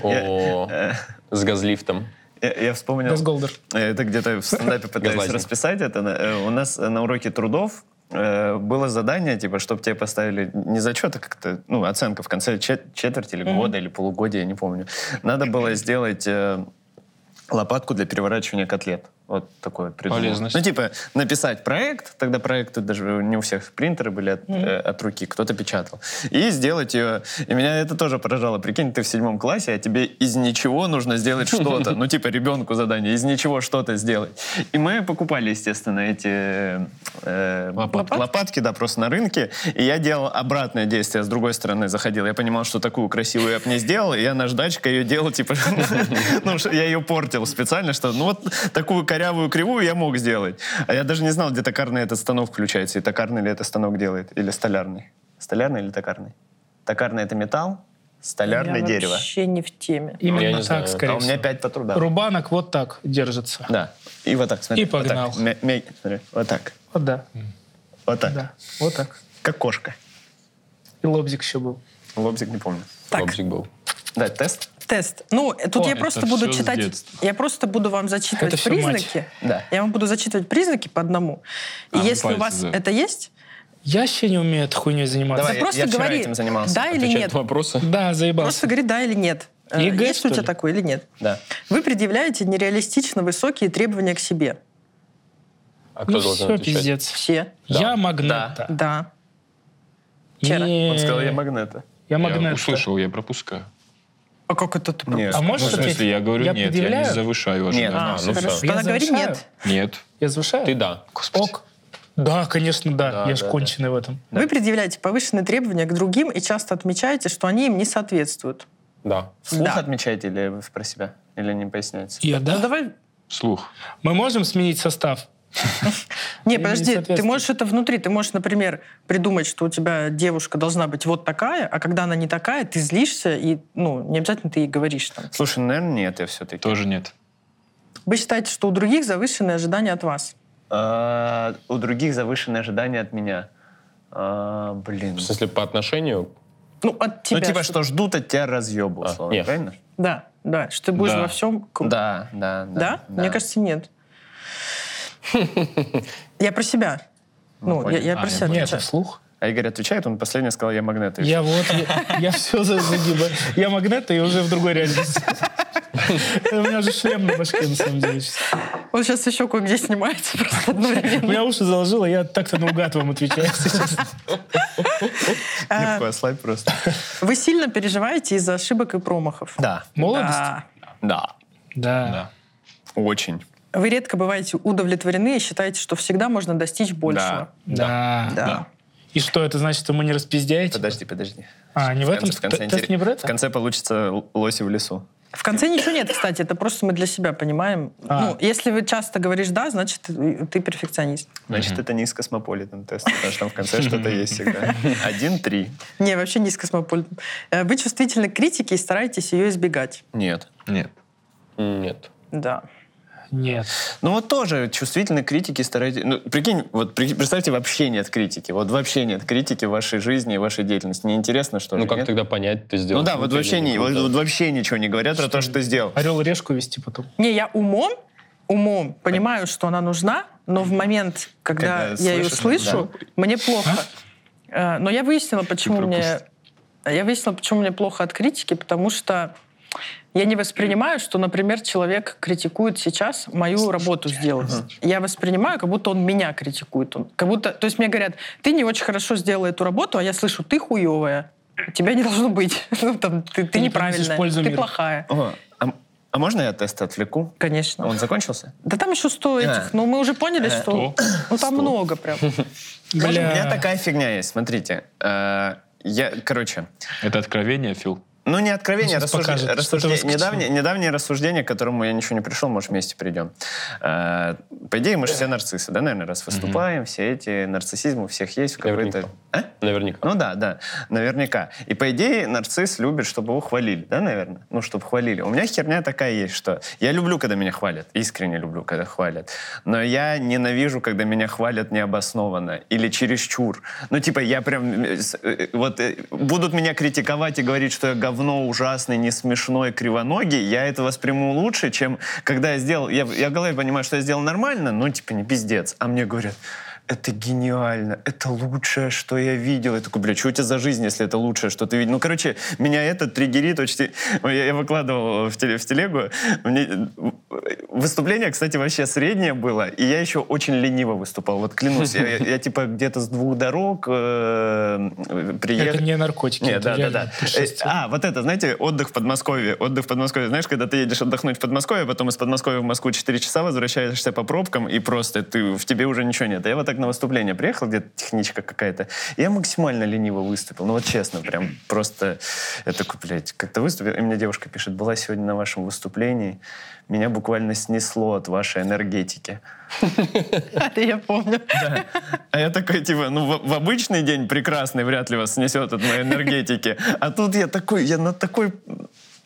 О, с газлифтом. Я, я вспомнил... Газголдер. Э, Это где-то в стендапе пытаюсь расписать это. Э, У нас на уроке трудов э, было задание, типа, чтобы тебе поставили не зачет, а как-то, ну, оценка в конце чет- четверти или года, или полугодия, я не помню. Надо было сделать э, лопатку для переворачивания котлет. Вот такой вот придумал. Полезность. Ну, типа, написать проект, тогда проекты даже не у всех принтеры были от, э, от руки, кто-то печатал. И сделать ее... И меня это тоже поражало. Прикинь, ты в седьмом классе, а тебе из ничего нужно сделать что-то. Ну, типа, ребенку задание, из ничего что-то сделать. И мы покупали, естественно, эти э, Лопатки. лопатки, да, просто на рынке. И я делал обратное действие, с другой стороны заходил. Я понимал, что такую красивую я бы не сделал, и я наждачкой ее делал, типа, ну, что я ее портил специально, что, ну, вот такую корявую кривую я мог сделать. А я даже не знал, где токарный этот станок включается, и токарный ли это станок делает, или столярный. Столярный или токарный? Токарный — это металл, столярный — Я дерево. вообще не в теме. Я Именно не так, знаю. скорее А у меня пять по трудам. Рубанок вот так держится. Да. И вот так, смотри. И вот так. погнал. Мя- смотри, вот так. Вот да. Вот так. Да. Вот так. Как кошка. И лобзик еще был. Лобзик не помню. Так. Лобзик был. Да, тест? Тест. Ну, тут О, я просто буду читать. Я просто буду вам зачитывать Это признаки. Да. Я вам буду зачитывать признаки по одному. И А, ну, если у вас да. это есть, Я вообще не умею этой хуйней заниматься. Давай, да я- просто я вчера говори, этим занимался. да или Отвечать нет. вопросы? Да, заебался. Просто говори да или нет. ЕГЭ, есть что у тебя ли? такое или нет? Да. Вы предъявляете нереалистично высокие требования к себе. А кто Ну должен все, отвечать? пиздец. Все. Я магнета. Да. Вчера. Не, Он сказал, я магнета. Я Я магнета. услышал, я пропускаю. А как это ты Нет. А Ну, можешь в смысле, я говорю Я нет, я не предъявляю? завышаю Нет. ожидания. А, ну Хорошо. всё. Я Тогда говори завышаю? нет. Нет. Я завышаю? Ты да. Ок. Да, конечно, да. Да, я ж да, конченый в этом. Вы предъявляете повышенные требования к другим и часто отмечаете, что они им не соответствуют. Да. Вслух Да. отмечаете или вы про себя? Или не поясняется? Я, да? Ну давай. Слух. Мы можем сменить состав? Не, подожди, ты можешь это внутри. Ты можешь, например, придумать, что у тебя девушка должна быть вот такая, а когда она не такая, ты злишься, и ну, не обязательно ты ей говоришь там. Слушай, ну, наверное, нет, я все-таки. Тоже нет. Вы считаете, что у других завышенные ожидания от вас. А, у других завышенные ожидания от меня. А, блин. В смысле, по отношению? Ну, от тебя. ну, типа, что ждут от тебя разъебу, А, правильно? Да, да, что ты будешь во всем... Да, да, да. Да? Мне кажется, нет. Я про себя. Ну, я, понял. я А, про я себя Нет, вслух. А Игорь отвечает, он последний сказал, я магнет. Я вот, я, все загибаю. Я магнета и уже в другой реальности. У меня уже шлем на башке, на самом деле. Он сейчас еще кое-где снимается просто У одновременно. меня уши заложило, я так-то наугад вам отвечаю сейчас. А, Легко ослабь просто. Вы сильно переживаете из-за ошибок и промахов. Да, Молодость? Да, Да. Да. очень. Вы редко бываете удовлетворены и считаете, что всегда можно достичь большего. Да. Да. И что, это значит, что мы не распиздяете? Подожди, подожди. А, не в этом? конце- в конце Тест не про В это? конце получится лоси в лесу. В конце ничего нет, кстати, это просто мы для себя понимаем. А. Ну, если вы часто говоришь «да», значит, ты ты перфекционист. Значит, это не из космополитен теста, потому что там в конце что-то есть всегда. Один-три. Не, вообще не с космополитом. Э, Вы чувствительны к критике и стараетесь ее избегать. Нет. Нет. Нет. Да. Нет. Ну вот тоже чувствительной критики старайтесь... Ну, прикинь, вот представьте, вообще нет критики. Вот вообще нет критики в вашей жизни и вашей деятельности. Неинтересно, что Ну ли, как нет? тогда понять, ты сделал? Ну да, вот вообще, не вот, вот вообще ничего не говорят про то, что ты сделал. Орел и решку вести потом. Не, я умом, умом понимаю, что она нужна, но в момент, когда, Когда я ее слышишь, слышу, мне плохо. Э, Но я выяснила, почему мне... Я выяснила, почему мне плохо от критики, потому что я не воспринимаю, что, например, человек критикует сейчас мою работу сделать. Я воспринимаю, как будто он меня критикует. Он, как будто, то есть мне говорят, ты не очень хорошо сделала эту работу, а я слышу, ты хуевая. Тебя не должно быть. Ну, там, ты, ты Ты не неправильная, ты миру. плохая. О, а, а можно я тест отвлеку? Конечно. Он закончился? Да там еще сто этих. А. Но мы уже поняли, что... Ну там много прям. Можно? У Бля. меня такая фигня есть, смотрите. Э, Я, короче, Это откровение, Фил? Ну, не откровение, Сейчас рассужд- покажет, рассуждение. Недавнее, недавнее рассуждение, к которому я ничего не пришел, может, вместе придем. Э, По идее, мы же все нарциссы, да, наверное, раз выступаем, все эти нарциссизм у всех есть какой-то... Наверняка. А? Наверняка. Ну да, да, наверняка. И по идее нарцисс любит, чтобы его хвалили, да, наверное? Ну, чтобы хвалили. У меня херня такая есть, что я люблю, когда меня хвалят, искренне люблю, когда хвалят. Но я ненавижу, когда меня хвалят необоснованно или чересчур. Ну, типа, я прям... э, э, Вот э, будут меня критиковать и говорить, что я говно ужасный, не смешной, кривоногий, я это восприму лучше, чем когда я сделал... Я, я в голове понимаю, что я сделал нормально, но, типа, не пиздец. А мне говорят, это гениально, это лучшее, что я видел. Я такой, бля, что у тебя за жизнь, если это лучшее, что ты видел? Ну, короче, меня это триггерит очень... Я, я выкладывал в, теле, в телегу. Мне... Выступление, кстати, вообще среднее было, и я еще очень лениво выступал. Вот клянусь, я, я- я, типа где-то с двух дорог э, приехал. Это не наркотики. Нет, да, да, да. Э. А, вот это, знаете, отдых в Подмосковье. Отдых в Подмосковье. Знаешь, когда ты едешь отдохнуть в Подмосковье, потом из Подмосковья в Москву 4 часа возвращаешься по пробкам, и просто ты, в тебе уже ничего нет. А я вот так на выступление приехал, где-то техничка какая-то, я максимально лениво выступил. Ну вот честно, прям просто... Такой, блядь, как-то выступил, и мне девушка пишет, была сегодня на вашем выступлении, меня буквально снесло от вашей энергетики. Это я помню. Да. А я такой, типа, ну, в, в обычный день прекрасный вряд ли вас снесет от моей энергетики. А тут я такой, я на такой...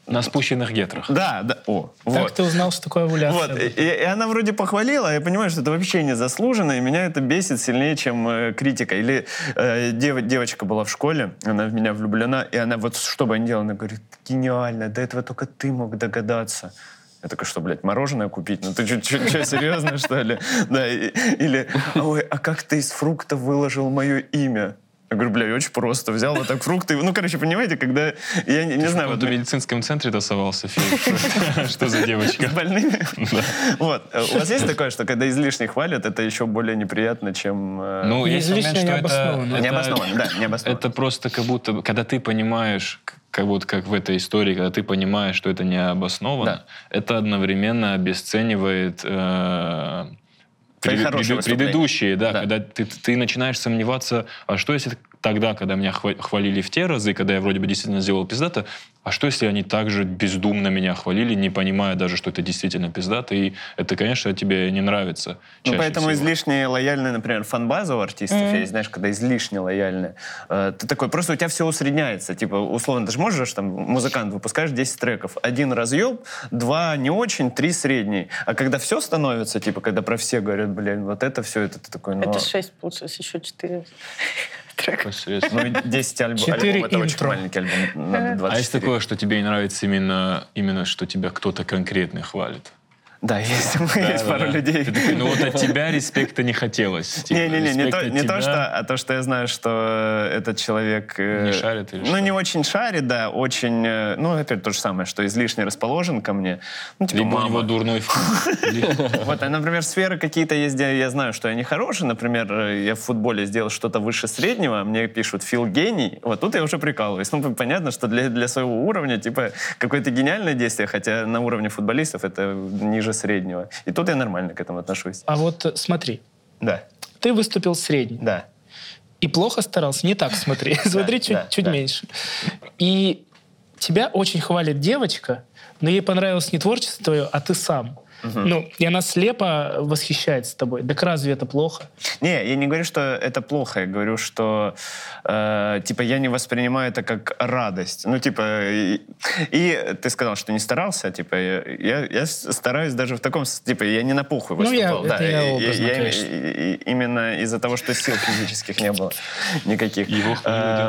На спущенных гетрах. Да, да, о, Как вот. ты узнал, что такое овуляция? Вот, и, и она вроде похвалила, я понимаю, что это вообще не заслуженно, и меня это бесит сильнее, чем э, критика. Или э, дев- девочка была в школе, она в меня влюблена, и она вот что бы она делала, она говорит, гениально, до этого только ты мог догадаться. Я такой, что, блядь, мороженое купить? Ну ты что, серьезно, что ли? Да, и- или, ой, а как ты из фрукта выложил мое имя? Я говорю, бля, очень просто. Взял вот так фрукты. Ну, короче, понимаете, когда... Я не, не знаю, Вот вот в медицинском центре тасовался. Что- за девочка? с больными. Вот. Э, У вас есть такое, что когда излишне хвалят, это еще более неприятно, чем... э, Ну, Не есть момент, излишне, что не это- обоснованно. это- Необоснованно, да, необоснованно. Это просто как будто, когда ты понимаешь, как вот как в этой истории, когда ты понимаешь, что это не обоснованно, это одновременно обесценивает э, пред- пред- предыдущие, да, Да. когда ты, ты начинаешь сомневаться, а что если тогда, когда меня хвалили в те разы, когда я вроде бы действительно сделал пиздата, а что, если они также бездумно меня хвалили, не понимая даже, что это действительно пиздата, и это, конечно, тебе не нравится. Ну, поэтому всего. излишне лояльная, например, фан у артистов mm-hmm. есть, знаешь, когда излишне лояльная. Э, ты такой, просто у тебя все усредняется. Типа, условно, ты же можешь, там, музыкант, выпускаешь 10 треков. Один разъеб, два не очень, три средний. А когда все становится, типа, когда про все говорят, блин, вот это все, это ты такой, ну... А это 6 получилось, еще 4 трек. Ну, 10 альб... альбомов, это очень маленький альбом. А, а есть такое, что тебе не нравится именно, именно что тебя кто-то конкретный хвалит? Да, есть, есть пару Да-да-да. людей. Ты такой, ну вот от тебя респекта не хотелось. Типа, Не-не-не, не, респект то, не то, что, а то, что я знаю, что этот человек... э, Не шарит или Ну, что? не очень шарит, да, очень... э, Ну, опять то же самое, что излишне расположен ко мне. Ну, типа, Либо у мама. него дурной вкус. Вот, а, например, сферы какие-то есть, где я знаю, что они хорошие. Например, э, я в футболе сделал что-то выше среднего, а мне пишут «Фил гений». Вот тут я уже прикалываюсь. Ну, понятно, что для, для своего уровня, типа, какое-то гениальное действие, хотя на уровне футболистов это ниже среднего. И тут я нормально к этому отношусь. А вот э, смотри, Да, ты выступил средний. да. И плохо старался. Не так смотри. Смотри чуть, меньше. И тебя очень хвалит девочка, но ей понравилось не творчество твое, а ты сам. Ну, и она слепо восхищается тобой. Так разве это плохо? Не, я не говорю, что это плохо. Я говорю, что э, типа я не воспринимаю это как радость. Ну, типа, и, и ты сказал, что не старался, типа, я, я, я стараюсь даже в таком, типа, я не на пуху Ну, я- выступал. это я образно, я- и- и- именно из-за того, что сил физических не было никаких. Его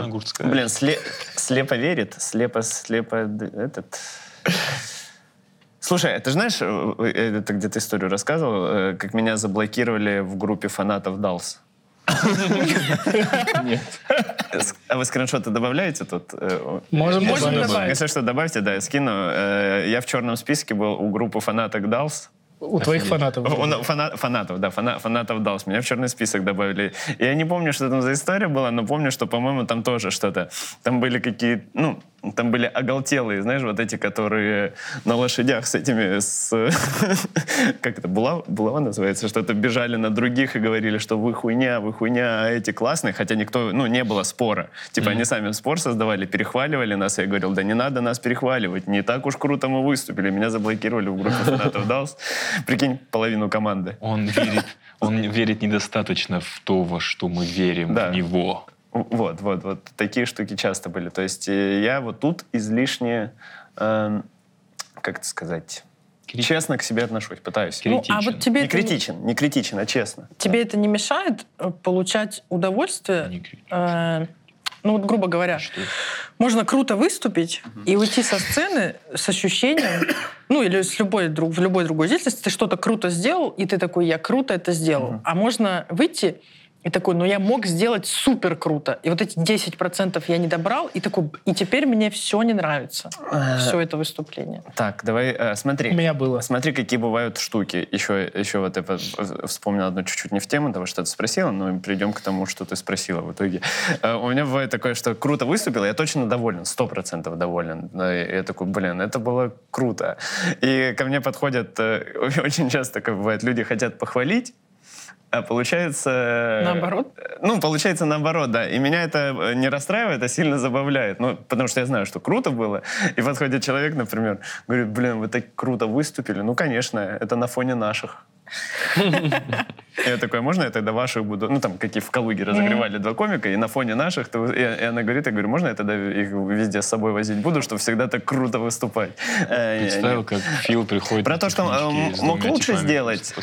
Гурцкая. Блин, сле- слепо верит, слепо, слепо этот. Слушай, ты знаешь, э, э, это где-то историю рассказывал, э, как меня заблокировали в группе фанатов Далс? Нет. А вы скриншоты добавляете тут? Можем Можем добавить. Если что, добавьте, да, я скину. Я в черном списке был у группы фанаток Далс. У твоих фанатов. О, ну, фана- фанатов, да, фана- фанатов Далс. Меня в черный список добавили. Я не помню, что там за история была, но помню, что, по-моему, там тоже что-то. Там были какие ну, там были оголтелые, знаешь, вот эти, которые на лошадях с этими, с... как это, булава, булава называется, что-то бежали на других и говорили, что вы хуйня, вы хуйня, а эти классные, хотя никто, ну, не было спора. Типа они сами спор создавали, перехваливали нас, я говорил, да не надо нас перехваливать, не так уж круто мы выступили. Меня заблокировали в группе фанатов Далс. Прикинь, половину команды. Он верит, он верит недостаточно в то, во что мы верим Да. в него. Вот, вот, вот. Такие штуки часто были. То есть э, я вот тут излишне, эм, как это сказать, Крит- честно к себе отношусь, пытаюсь. Ну, а Критичен. вот тебе Не это критичен, не критичен, а честно. тебе это не мешает э, получать удовольствие? Не критичен. э, ну вот, грубо говоря, Что? можно круто выступить и уйти со сцены с ощущением, ну или с любой, друг, в любой другой деятельности, ты что-то круто сделал, и ты такой, я круто это сделал. А можно выйти и такой, ну я мог сделать супер круто. И вот эти 10% я не добрал, и такой, и теперь мне все не нравится. Все это выступление. Так, давай, э, смотри. У меня было. Смотри, какие бывают штуки. Еще, еще вот я по- вспомнил одну чуть-чуть не в тему того, что ты спросила, но придем к тому, что ты спросила в итоге. Э, У меня бывает такое, что круто выступил, я точно доволен, сто процентов доволен. Да, и Я такой, блин, это было круто. И ко мне подходят, э, очень часто такое бывает, люди хотят похвалить, а получается... э, Наоборот? Ну, получается наоборот, да. И меня это э, не расстраивает, а сильно забавляет. Ну, потому что я знаю, что круто было. И подходит человек, например, говорит, блин, вы так круто выступили. Ну, конечно, это на фоне наших. Я такой, «А можно я тогда ваших буду? Ну, там, какие в Калуге разогревали два комика, и на фоне наших, и, она говорит, я говорю, можно я тогда их везде с собой возить буду, чтобы всегда так круто выступать? Э, Представил, как Фил приходит Про то, что, э, мог лучше типами сделать.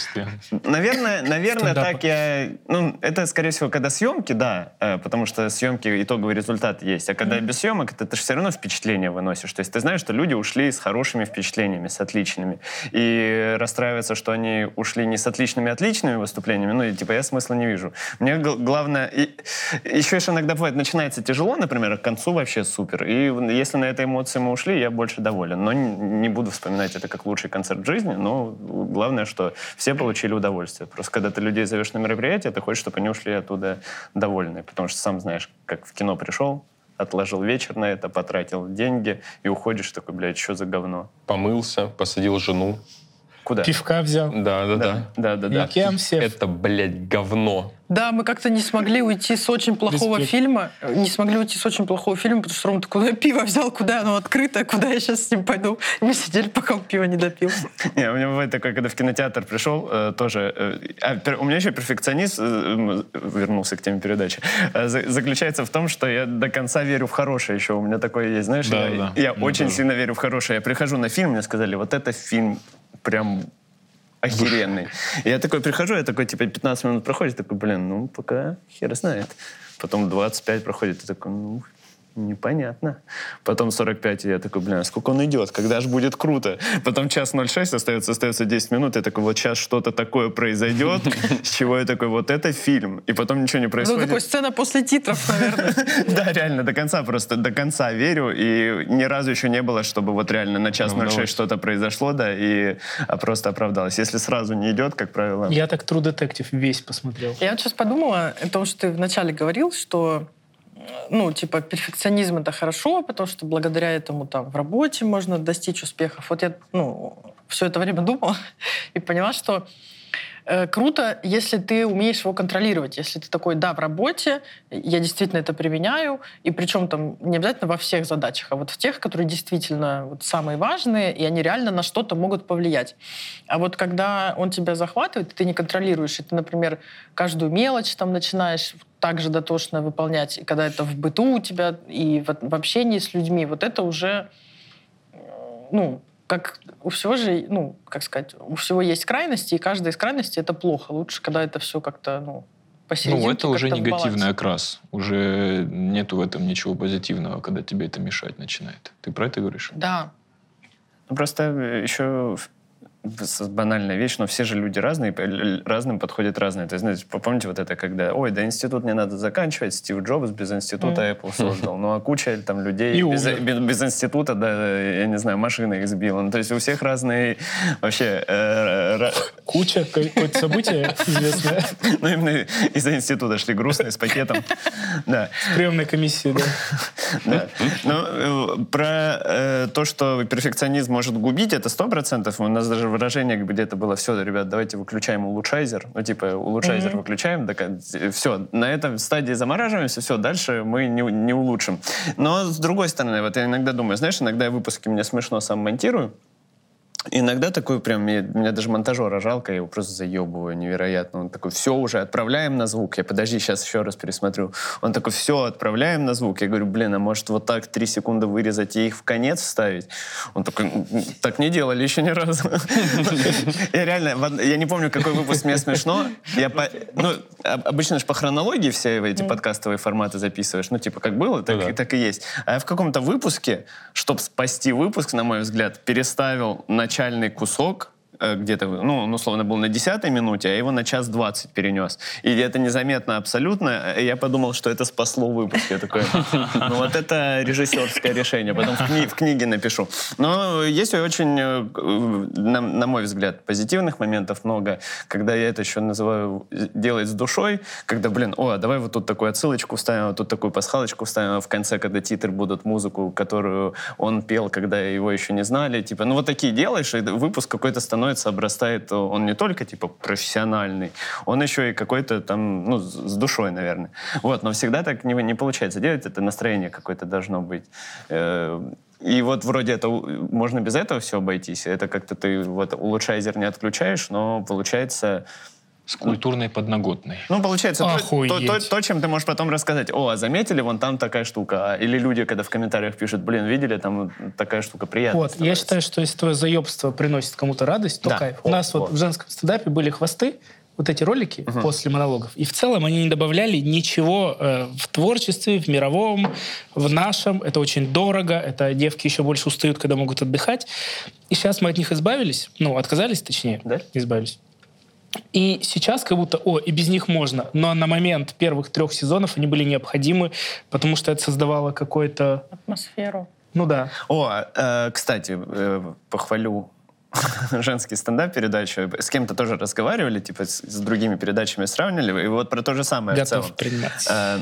Наверное, наверное, так я... Ну, это, скорее всего, когда съемки, да, э, потому что съемки, итоговый результат есть. А когда без съемок, это ты же все равно впечатление выносишь. То есть ты знаешь, что люди ушли с хорошими впечатлениями, с отличными. И расстраиваться, что они ушли не с отличными отличными выступлениями, ну, и, типа, я смысла не вижу. Мне гл- главное... И, еще же иногда бывает, начинается тяжело, например, а к концу вообще супер. И если на этой эмоции мы ушли, я больше доволен. Но не, буду вспоминать это как лучший концерт жизни, но главное, что все получили удовольствие. Просто когда ты людей зовешь на мероприятие, ты хочешь, чтобы они ушли оттуда довольны. Потому что сам знаешь, как в кино пришел, отложил вечер на это, потратил деньги и уходишь такой, блядь, что за говно? Помылся, посадил жену. Куда? Пивка взял. Да, да, да. Да, да, да. И кем все? Это, блядь, говно. Да, мы как-то не смогли уйти с очень плохого Респект. фильма. э, Не смогли уйти с очень плохого фильма, потому что Рома, ты куда пиво взял, куда оно открытое, куда я сейчас с ним пойду. И мы сидели, пока он пиво не допил. Не, у меня бывает такое, когда в кинотеатр пришел, э, тоже... э, а, у меня еще перфекционист, вернулся к теме передачи, за- заключается в том, что я до конца верю в хорошее еще. У меня такое есть, знаешь, Да, я, да. я Ну, очень тоже. сильно верю в хорошее. Я прихожу на фильм, мне сказали, вот это фильм прям охеренный. Я такой прихожу, я такой, типа, 15 минут проходит, такой, блин, ну, пока хер знает. Потом 25 проходит, и такой, ну, непонятно. Потом 45, и я такой, блин, а сколько он идет? Когда же будет круто? Потом час 06 остается, остается 10 минут, я такой, вот сейчас что-то такое произойдет, с чего я такой, вот это фильм. И потом ничего не Ну, происходит. такой сцена после титров, наверное. Да, реально, до конца просто, до конца верю, и ни разу еще не было, чтобы вот реально на час Ну, 06 удалось. что-то произошло, да, и а, просто оправдалось. Если сразу не идет, как правило... Я так True Detective весь посмотрел. Я вот сейчас подумала о том, что ты вначале говорил, что ну, типа, перфекционизм это хорошо, потому что благодаря этому там в работе можно достичь успехов. Вот я, ну, все это время думала и поняла, что э, круто, если ты умеешь его контролировать. Если ты такой, да, в работе, я действительно это применяю, и причем там не обязательно во всех задачах, а вот в тех, которые действительно вот самые важные, и они реально на что-то могут повлиять. А вот когда он тебя захватывает, ты не контролируешь, и ты, например, каждую мелочь там начинаешь так же дотошно выполнять, и когда это в быту у тебя и в, в общении с людьми, вот это уже, э, ну, как у всего же, ну, как сказать, у всего есть крайности, и каждая из крайностей это плохо. Лучше, когда это все как-то, ну. Ну, это уже негативный окрас. Уже нету в этом ничего позитивного, когда тебе это мешать начинает. Ты про это говоришь? Да. Ну, Просто еще банальная вещь, но все же люди разные, разным подходят разные. То есть, знаете, помните вот это, когда, ой, да институт не надо заканчивать, Стив Джобс без института Apple создал. Ну, а куча там людей без, без- без института, да, я не знаю, машина их сбила. Ну, то есть у всех разные вообще... э, Куча, какое-то событие известное. Ну, именно из-за института шли грустные с пакетом. Да. С приемной комиссии, да. Ну, э, про э, то, что перфекционизм может губить, это сто процентов. У нас даже выражение где-то было, все, ребят, давайте выключаем улучшайзер. Ну, типа, улучшайзер выключаем, все, на этом стадии замораживаемся, все, дальше мы не, не улучшим. Но, с другой стороны, вот я иногда думаю, знаешь, иногда я выпуски мне смешно сам монтирую, Иногда такой прям, мне, меня даже монтажера жалко, я его просто заебываю невероятно. Он такой, все уже, отправляем на звук. Я, подожди, сейчас еще раз пересмотрю. Он такой, все, отправляем на звук. Я говорю, блин, а может вот так три секунды вырезать и их в конец вставить? Он такой, «М, м, так не делали еще ни разу. Я реально, я не помню, какой выпуск мне смешно. Я ну, об- обычно же по хронологии все эти подкастовые форматы записываешь. Ну, типа, как было, так, да. и- есть. А я в каком-то выпуске, чтобы спасти выпуск, на мой взгляд, переставил начальный кусок где-то, ну, условно был на 10 минуте, а его на час 20 перенес. И это незаметно абсолютно. И Я подумал, что это спасло выпуск. Я такой, ну вот это режиссерское решение. Потом в, кни- в книге напишу. Но есть очень, э, на, на мой взгляд, позитивных моментов много, когда я это еще называю э, делать с душой, когда, блин, о, давай вот тут такую отсылочку вставим, вот тут такую пасхалочку вставим, а в конце, когда титры будут музыку, которую он пел, когда его еще не знали, типа, ну вот такие делаешь, и выпуск какой-то становится, обрастает, он не только, типа, профессиональный, он еще и какой-то там, ну, с душой, наверное. Вот, но всегда так не, не получается делать, это настроение какое-то должно быть. Э, И вот вроде это можно без этого все обойтись. Это как-то ты вот улучшайзер не отключаешь, но получается... С культурной подноготной. Ну, получается, то, то, то- то, чем ты можешь потом рассказать. О, а заметили, вон там такая штука. А, Или люди, когда в комментариях пишут, блин, видели, там вот такая штука приятная. Вот, я считаю, что если твое заебство приносит кому-то радость, то Да. кайф. О, У нас вот о. в женском стендапе были хвосты, вот эти ролики после монологов. И в целом они не добавляли ничего э, в творчестве, в мировом, в нашем. Это очень дорого. Это девки еще больше устают, когда могут отдыхать. И сейчас мы от них избавились. Ну, отказались, точнее. Да? Избавились. И сейчас как будто, о, и без них можно. Но на момент первых трех сезонов они были необходимы, потому что это создавало какой-то... Атмосферу. Ну да. О, э, кстати, э, похвалю женский стендап-передачу. С кем-то тоже разговаривали, типа с, с другими передачами сравнивали, и вот про то же самое в Готов целом. принимать. Э,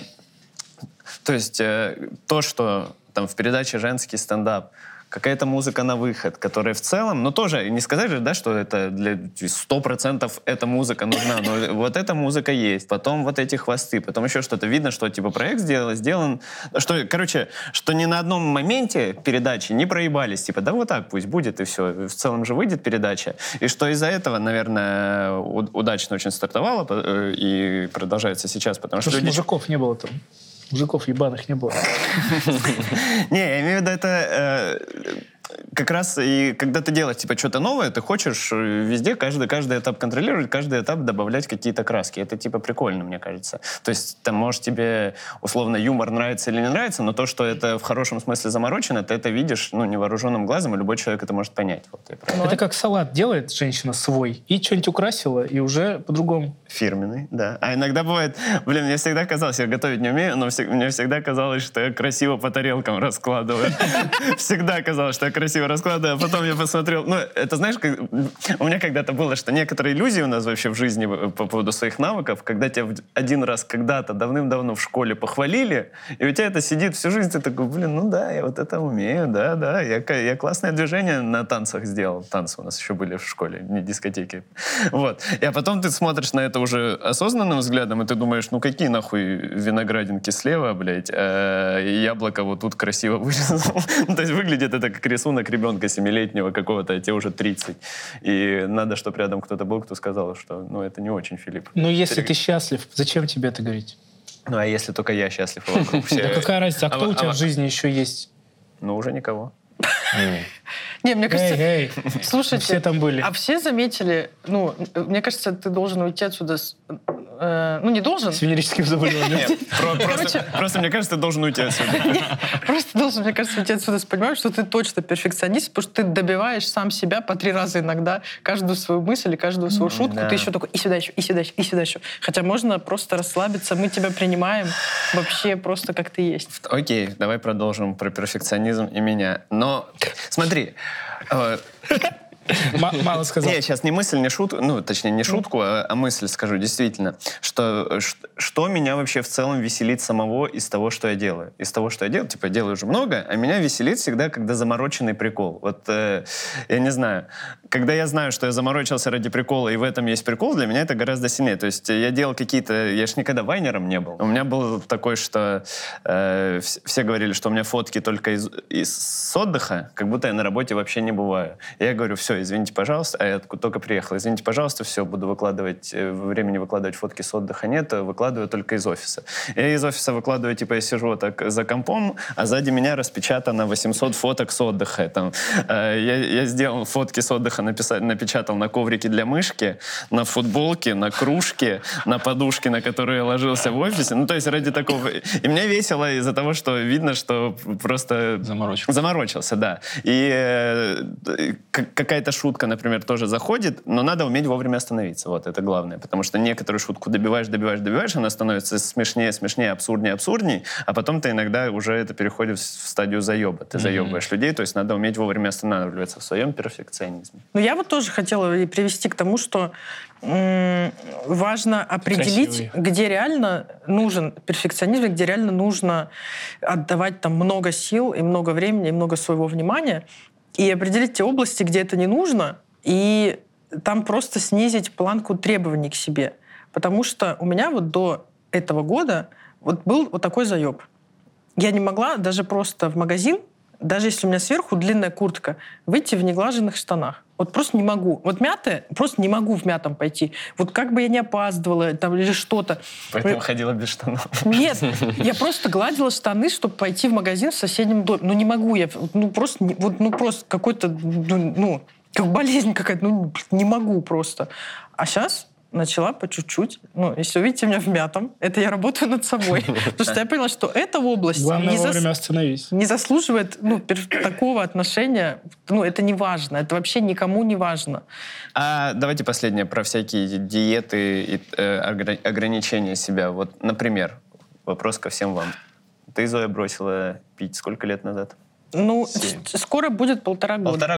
то есть э, то, что там в передаче «Женский стендап» какая-то музыка на выход, которая в целом, ну тоже не сказать же, да, что это для 100% эта музыка нужна, но вот эта музыка есть, потом вот эти хвосты, потом еще что-то. Видно, что типа проект сделал, сделан, что, короче, что ни на одном моменте передачи не проебались, типа, да вот так пусть будет и все, в целом же выйдет передача, и что из-за этого, наверное, удачно очень стартовало э, и продолжается сейчас, потому что Потому что люди мужиков не было там. Мужиков ебаных не было. Не, я имею в виду, это э, как раз и когда ты делаешь типа что-то новое, ты хочешь э, везде каждый, каждый этап контролировать, каждый этап добавлять какие-то краски. Это типа прикольно, мне кажется. То есть там, может, тебе условно юмор нравится или не нравится, но то, что это в хорошем смысле заморочено, ты это видишь ну, невооруженным глазом, и любой человек это может понять. Вот, Это как салат делает женщина свой, и что-нибудь украсила, и уже по-другому. Фирменный, да. А иногда бывает, блин, мне всегда казалось, я готовить не умею, но мне всегда казалось, что я красиво по тарелкам раскладываю. Всегда казалось, что я красиво раскладываю, а потом я посмотрел, ну, это знаешь, как- у меня когда-то было, что некоторые иллюзии у нас вообще в жизни э, по поводу своих навыков, когда тебя один раз когда-то давным-давно в школе похвалили, и у тебя это сидит всю жизнь, ты такой, блин, ну да, я вот это умею, да, да, я, я классное движение на танцах сделал, танцы у нас еще были в школе, не дискотеки, вот, и а потом ты смотришь на это уже осознанным взглядом, и ты думаешь, ну какие нахуй виноградинки слева, блядь, а яблоко вот тут красиво вырезал. То есть выглядит это как рисунок ребенка семилетнего какого-то, а тебе уже 30. И надо, чтобы рядом кто-то был, кто сказал, что ну это не очень, Филипп. Ну, если ты счастлив, зачем тебе это говорить? Ну а если только я счастлив, вокруг все... Да какая разница, а кто а- у тебя а- в жизни еще есть? Ну уже никого. Не, мне кажется, Эй, эй, слушайте, все там были. а все заметили, ну, мне кажется, ты должен уйти отсюда, с- э, ну, не должен, С венерическим заболеванием. Просто, мне кажется, ты должен уйти отсюда. Просто должен, мне кажется, уйти отсюда с пониманием, что ты точно перфекционист, потому что ты добиваешь сам себя по три раза иногда каждую свою мысль и каждую свою шутку. Ты еще такой и сюда еще, и сюда еще, и сюда еще. Хотя можно просто расслабиться, мы тебя принимаем вообще просто как ты есть. Окей, давай продолжим про перфекционизм и меня. Но смотри, э, Мало сказал. Не, сейчас не мысль, не шутку, ну, точнее, не шутку, а, а мысль скажу, действительно, что, э, что меня вообще в целом веселит самого из того, что я делаю. Из того, что я делаю, типа, я делаю уже много, а меня веселит всегда, когда замороченный прикол. Вот, э, я не знаю, когда я знаю, что я заморочился ради прикола, и в этом есть прикол, для меня это гораздо сильнее. То есть я делал какие-то... Я ж никогда вайнером не был. У меня был такой, что э, вс- все говорили, что у меня фотки только из, из с отдыха, как будто я на работе вообще не бываю. Я говорю, все, извините, пожалуйста, а я только приехал, извините, пожалуйста, все, буду выкладывать, э, времени выкладывать фотки с отдыха нет, а выкладываю только из офиса. Я из офиса выкладываю, типа, я сижу вот так за компом, а сзади меня распечатано 800 фоток с отдыха. Там, э, я, я сделал фотки с отдыха, написал, напечатал на коврике для мышки, на футболке, на кружке, на подушке, на которую я ложился в офисе. Ну, то есть ради такого... И мне весело из-за того, что видно, что просто... Заморочился. Заморочился, да. И э, какая-то шутка, например, тоже заходит, но надо уметь вовремя остановиться. Вот, это главное. Потому что некоторую шутку добиваешь, добиваешь, добиваешь, она становится смешнее, смешнее, абсурднее, абсурдней, а потом ты иногда уже это переходит в стадию заеба. Ты заебываешь людей, то есть надо уметь вовремя останавливаться в своем перфекционизме. Но я вот тоже хотела и привести к тому, что м, важно определить, Красивый. где реально нужен перфекционизм, где реально нужно отдавать там много сил и много времени, и много своего внимания, и определить те области, где это не нужно, и там просто снизить планку требований к себе. Потому что у меня вот до этого года вот был вот такой заеб. Я не могла даже просто в магазин, даже если у меня сверху длинная куртка, выйти в неглаженных штанах. Вот просто не могу. Вот мятая, просто не могу в мятом пойти. Вот как бы я не опаздывала там, или что-то. Поэтому ходила без штанов. Нет, я просто гладила штаны, чтобы пойти в магазин в соседнем доме. Ну не могу я, ну просто, вот, ну просто какой-то, ну, ну, как болезнь какая-то, ну не могу просто. А сейчас начала по чуть-чуть. Ну, если увидите меня в мятом, это я работаю над собой. Потому что я поняла, что эта область Главное не, зас- вовремя остановись. не заслуживает ну, такого отношения. Ну, это не важно. Это вообще никому не важно. А давайте последнее про всякие диеты и э, огра- ограничения себя. Вот, например, вопрос ко всем вам. Ты, Зоя, бросила пить сколько лет назад? Ну, скоро будет полтора года. Полтора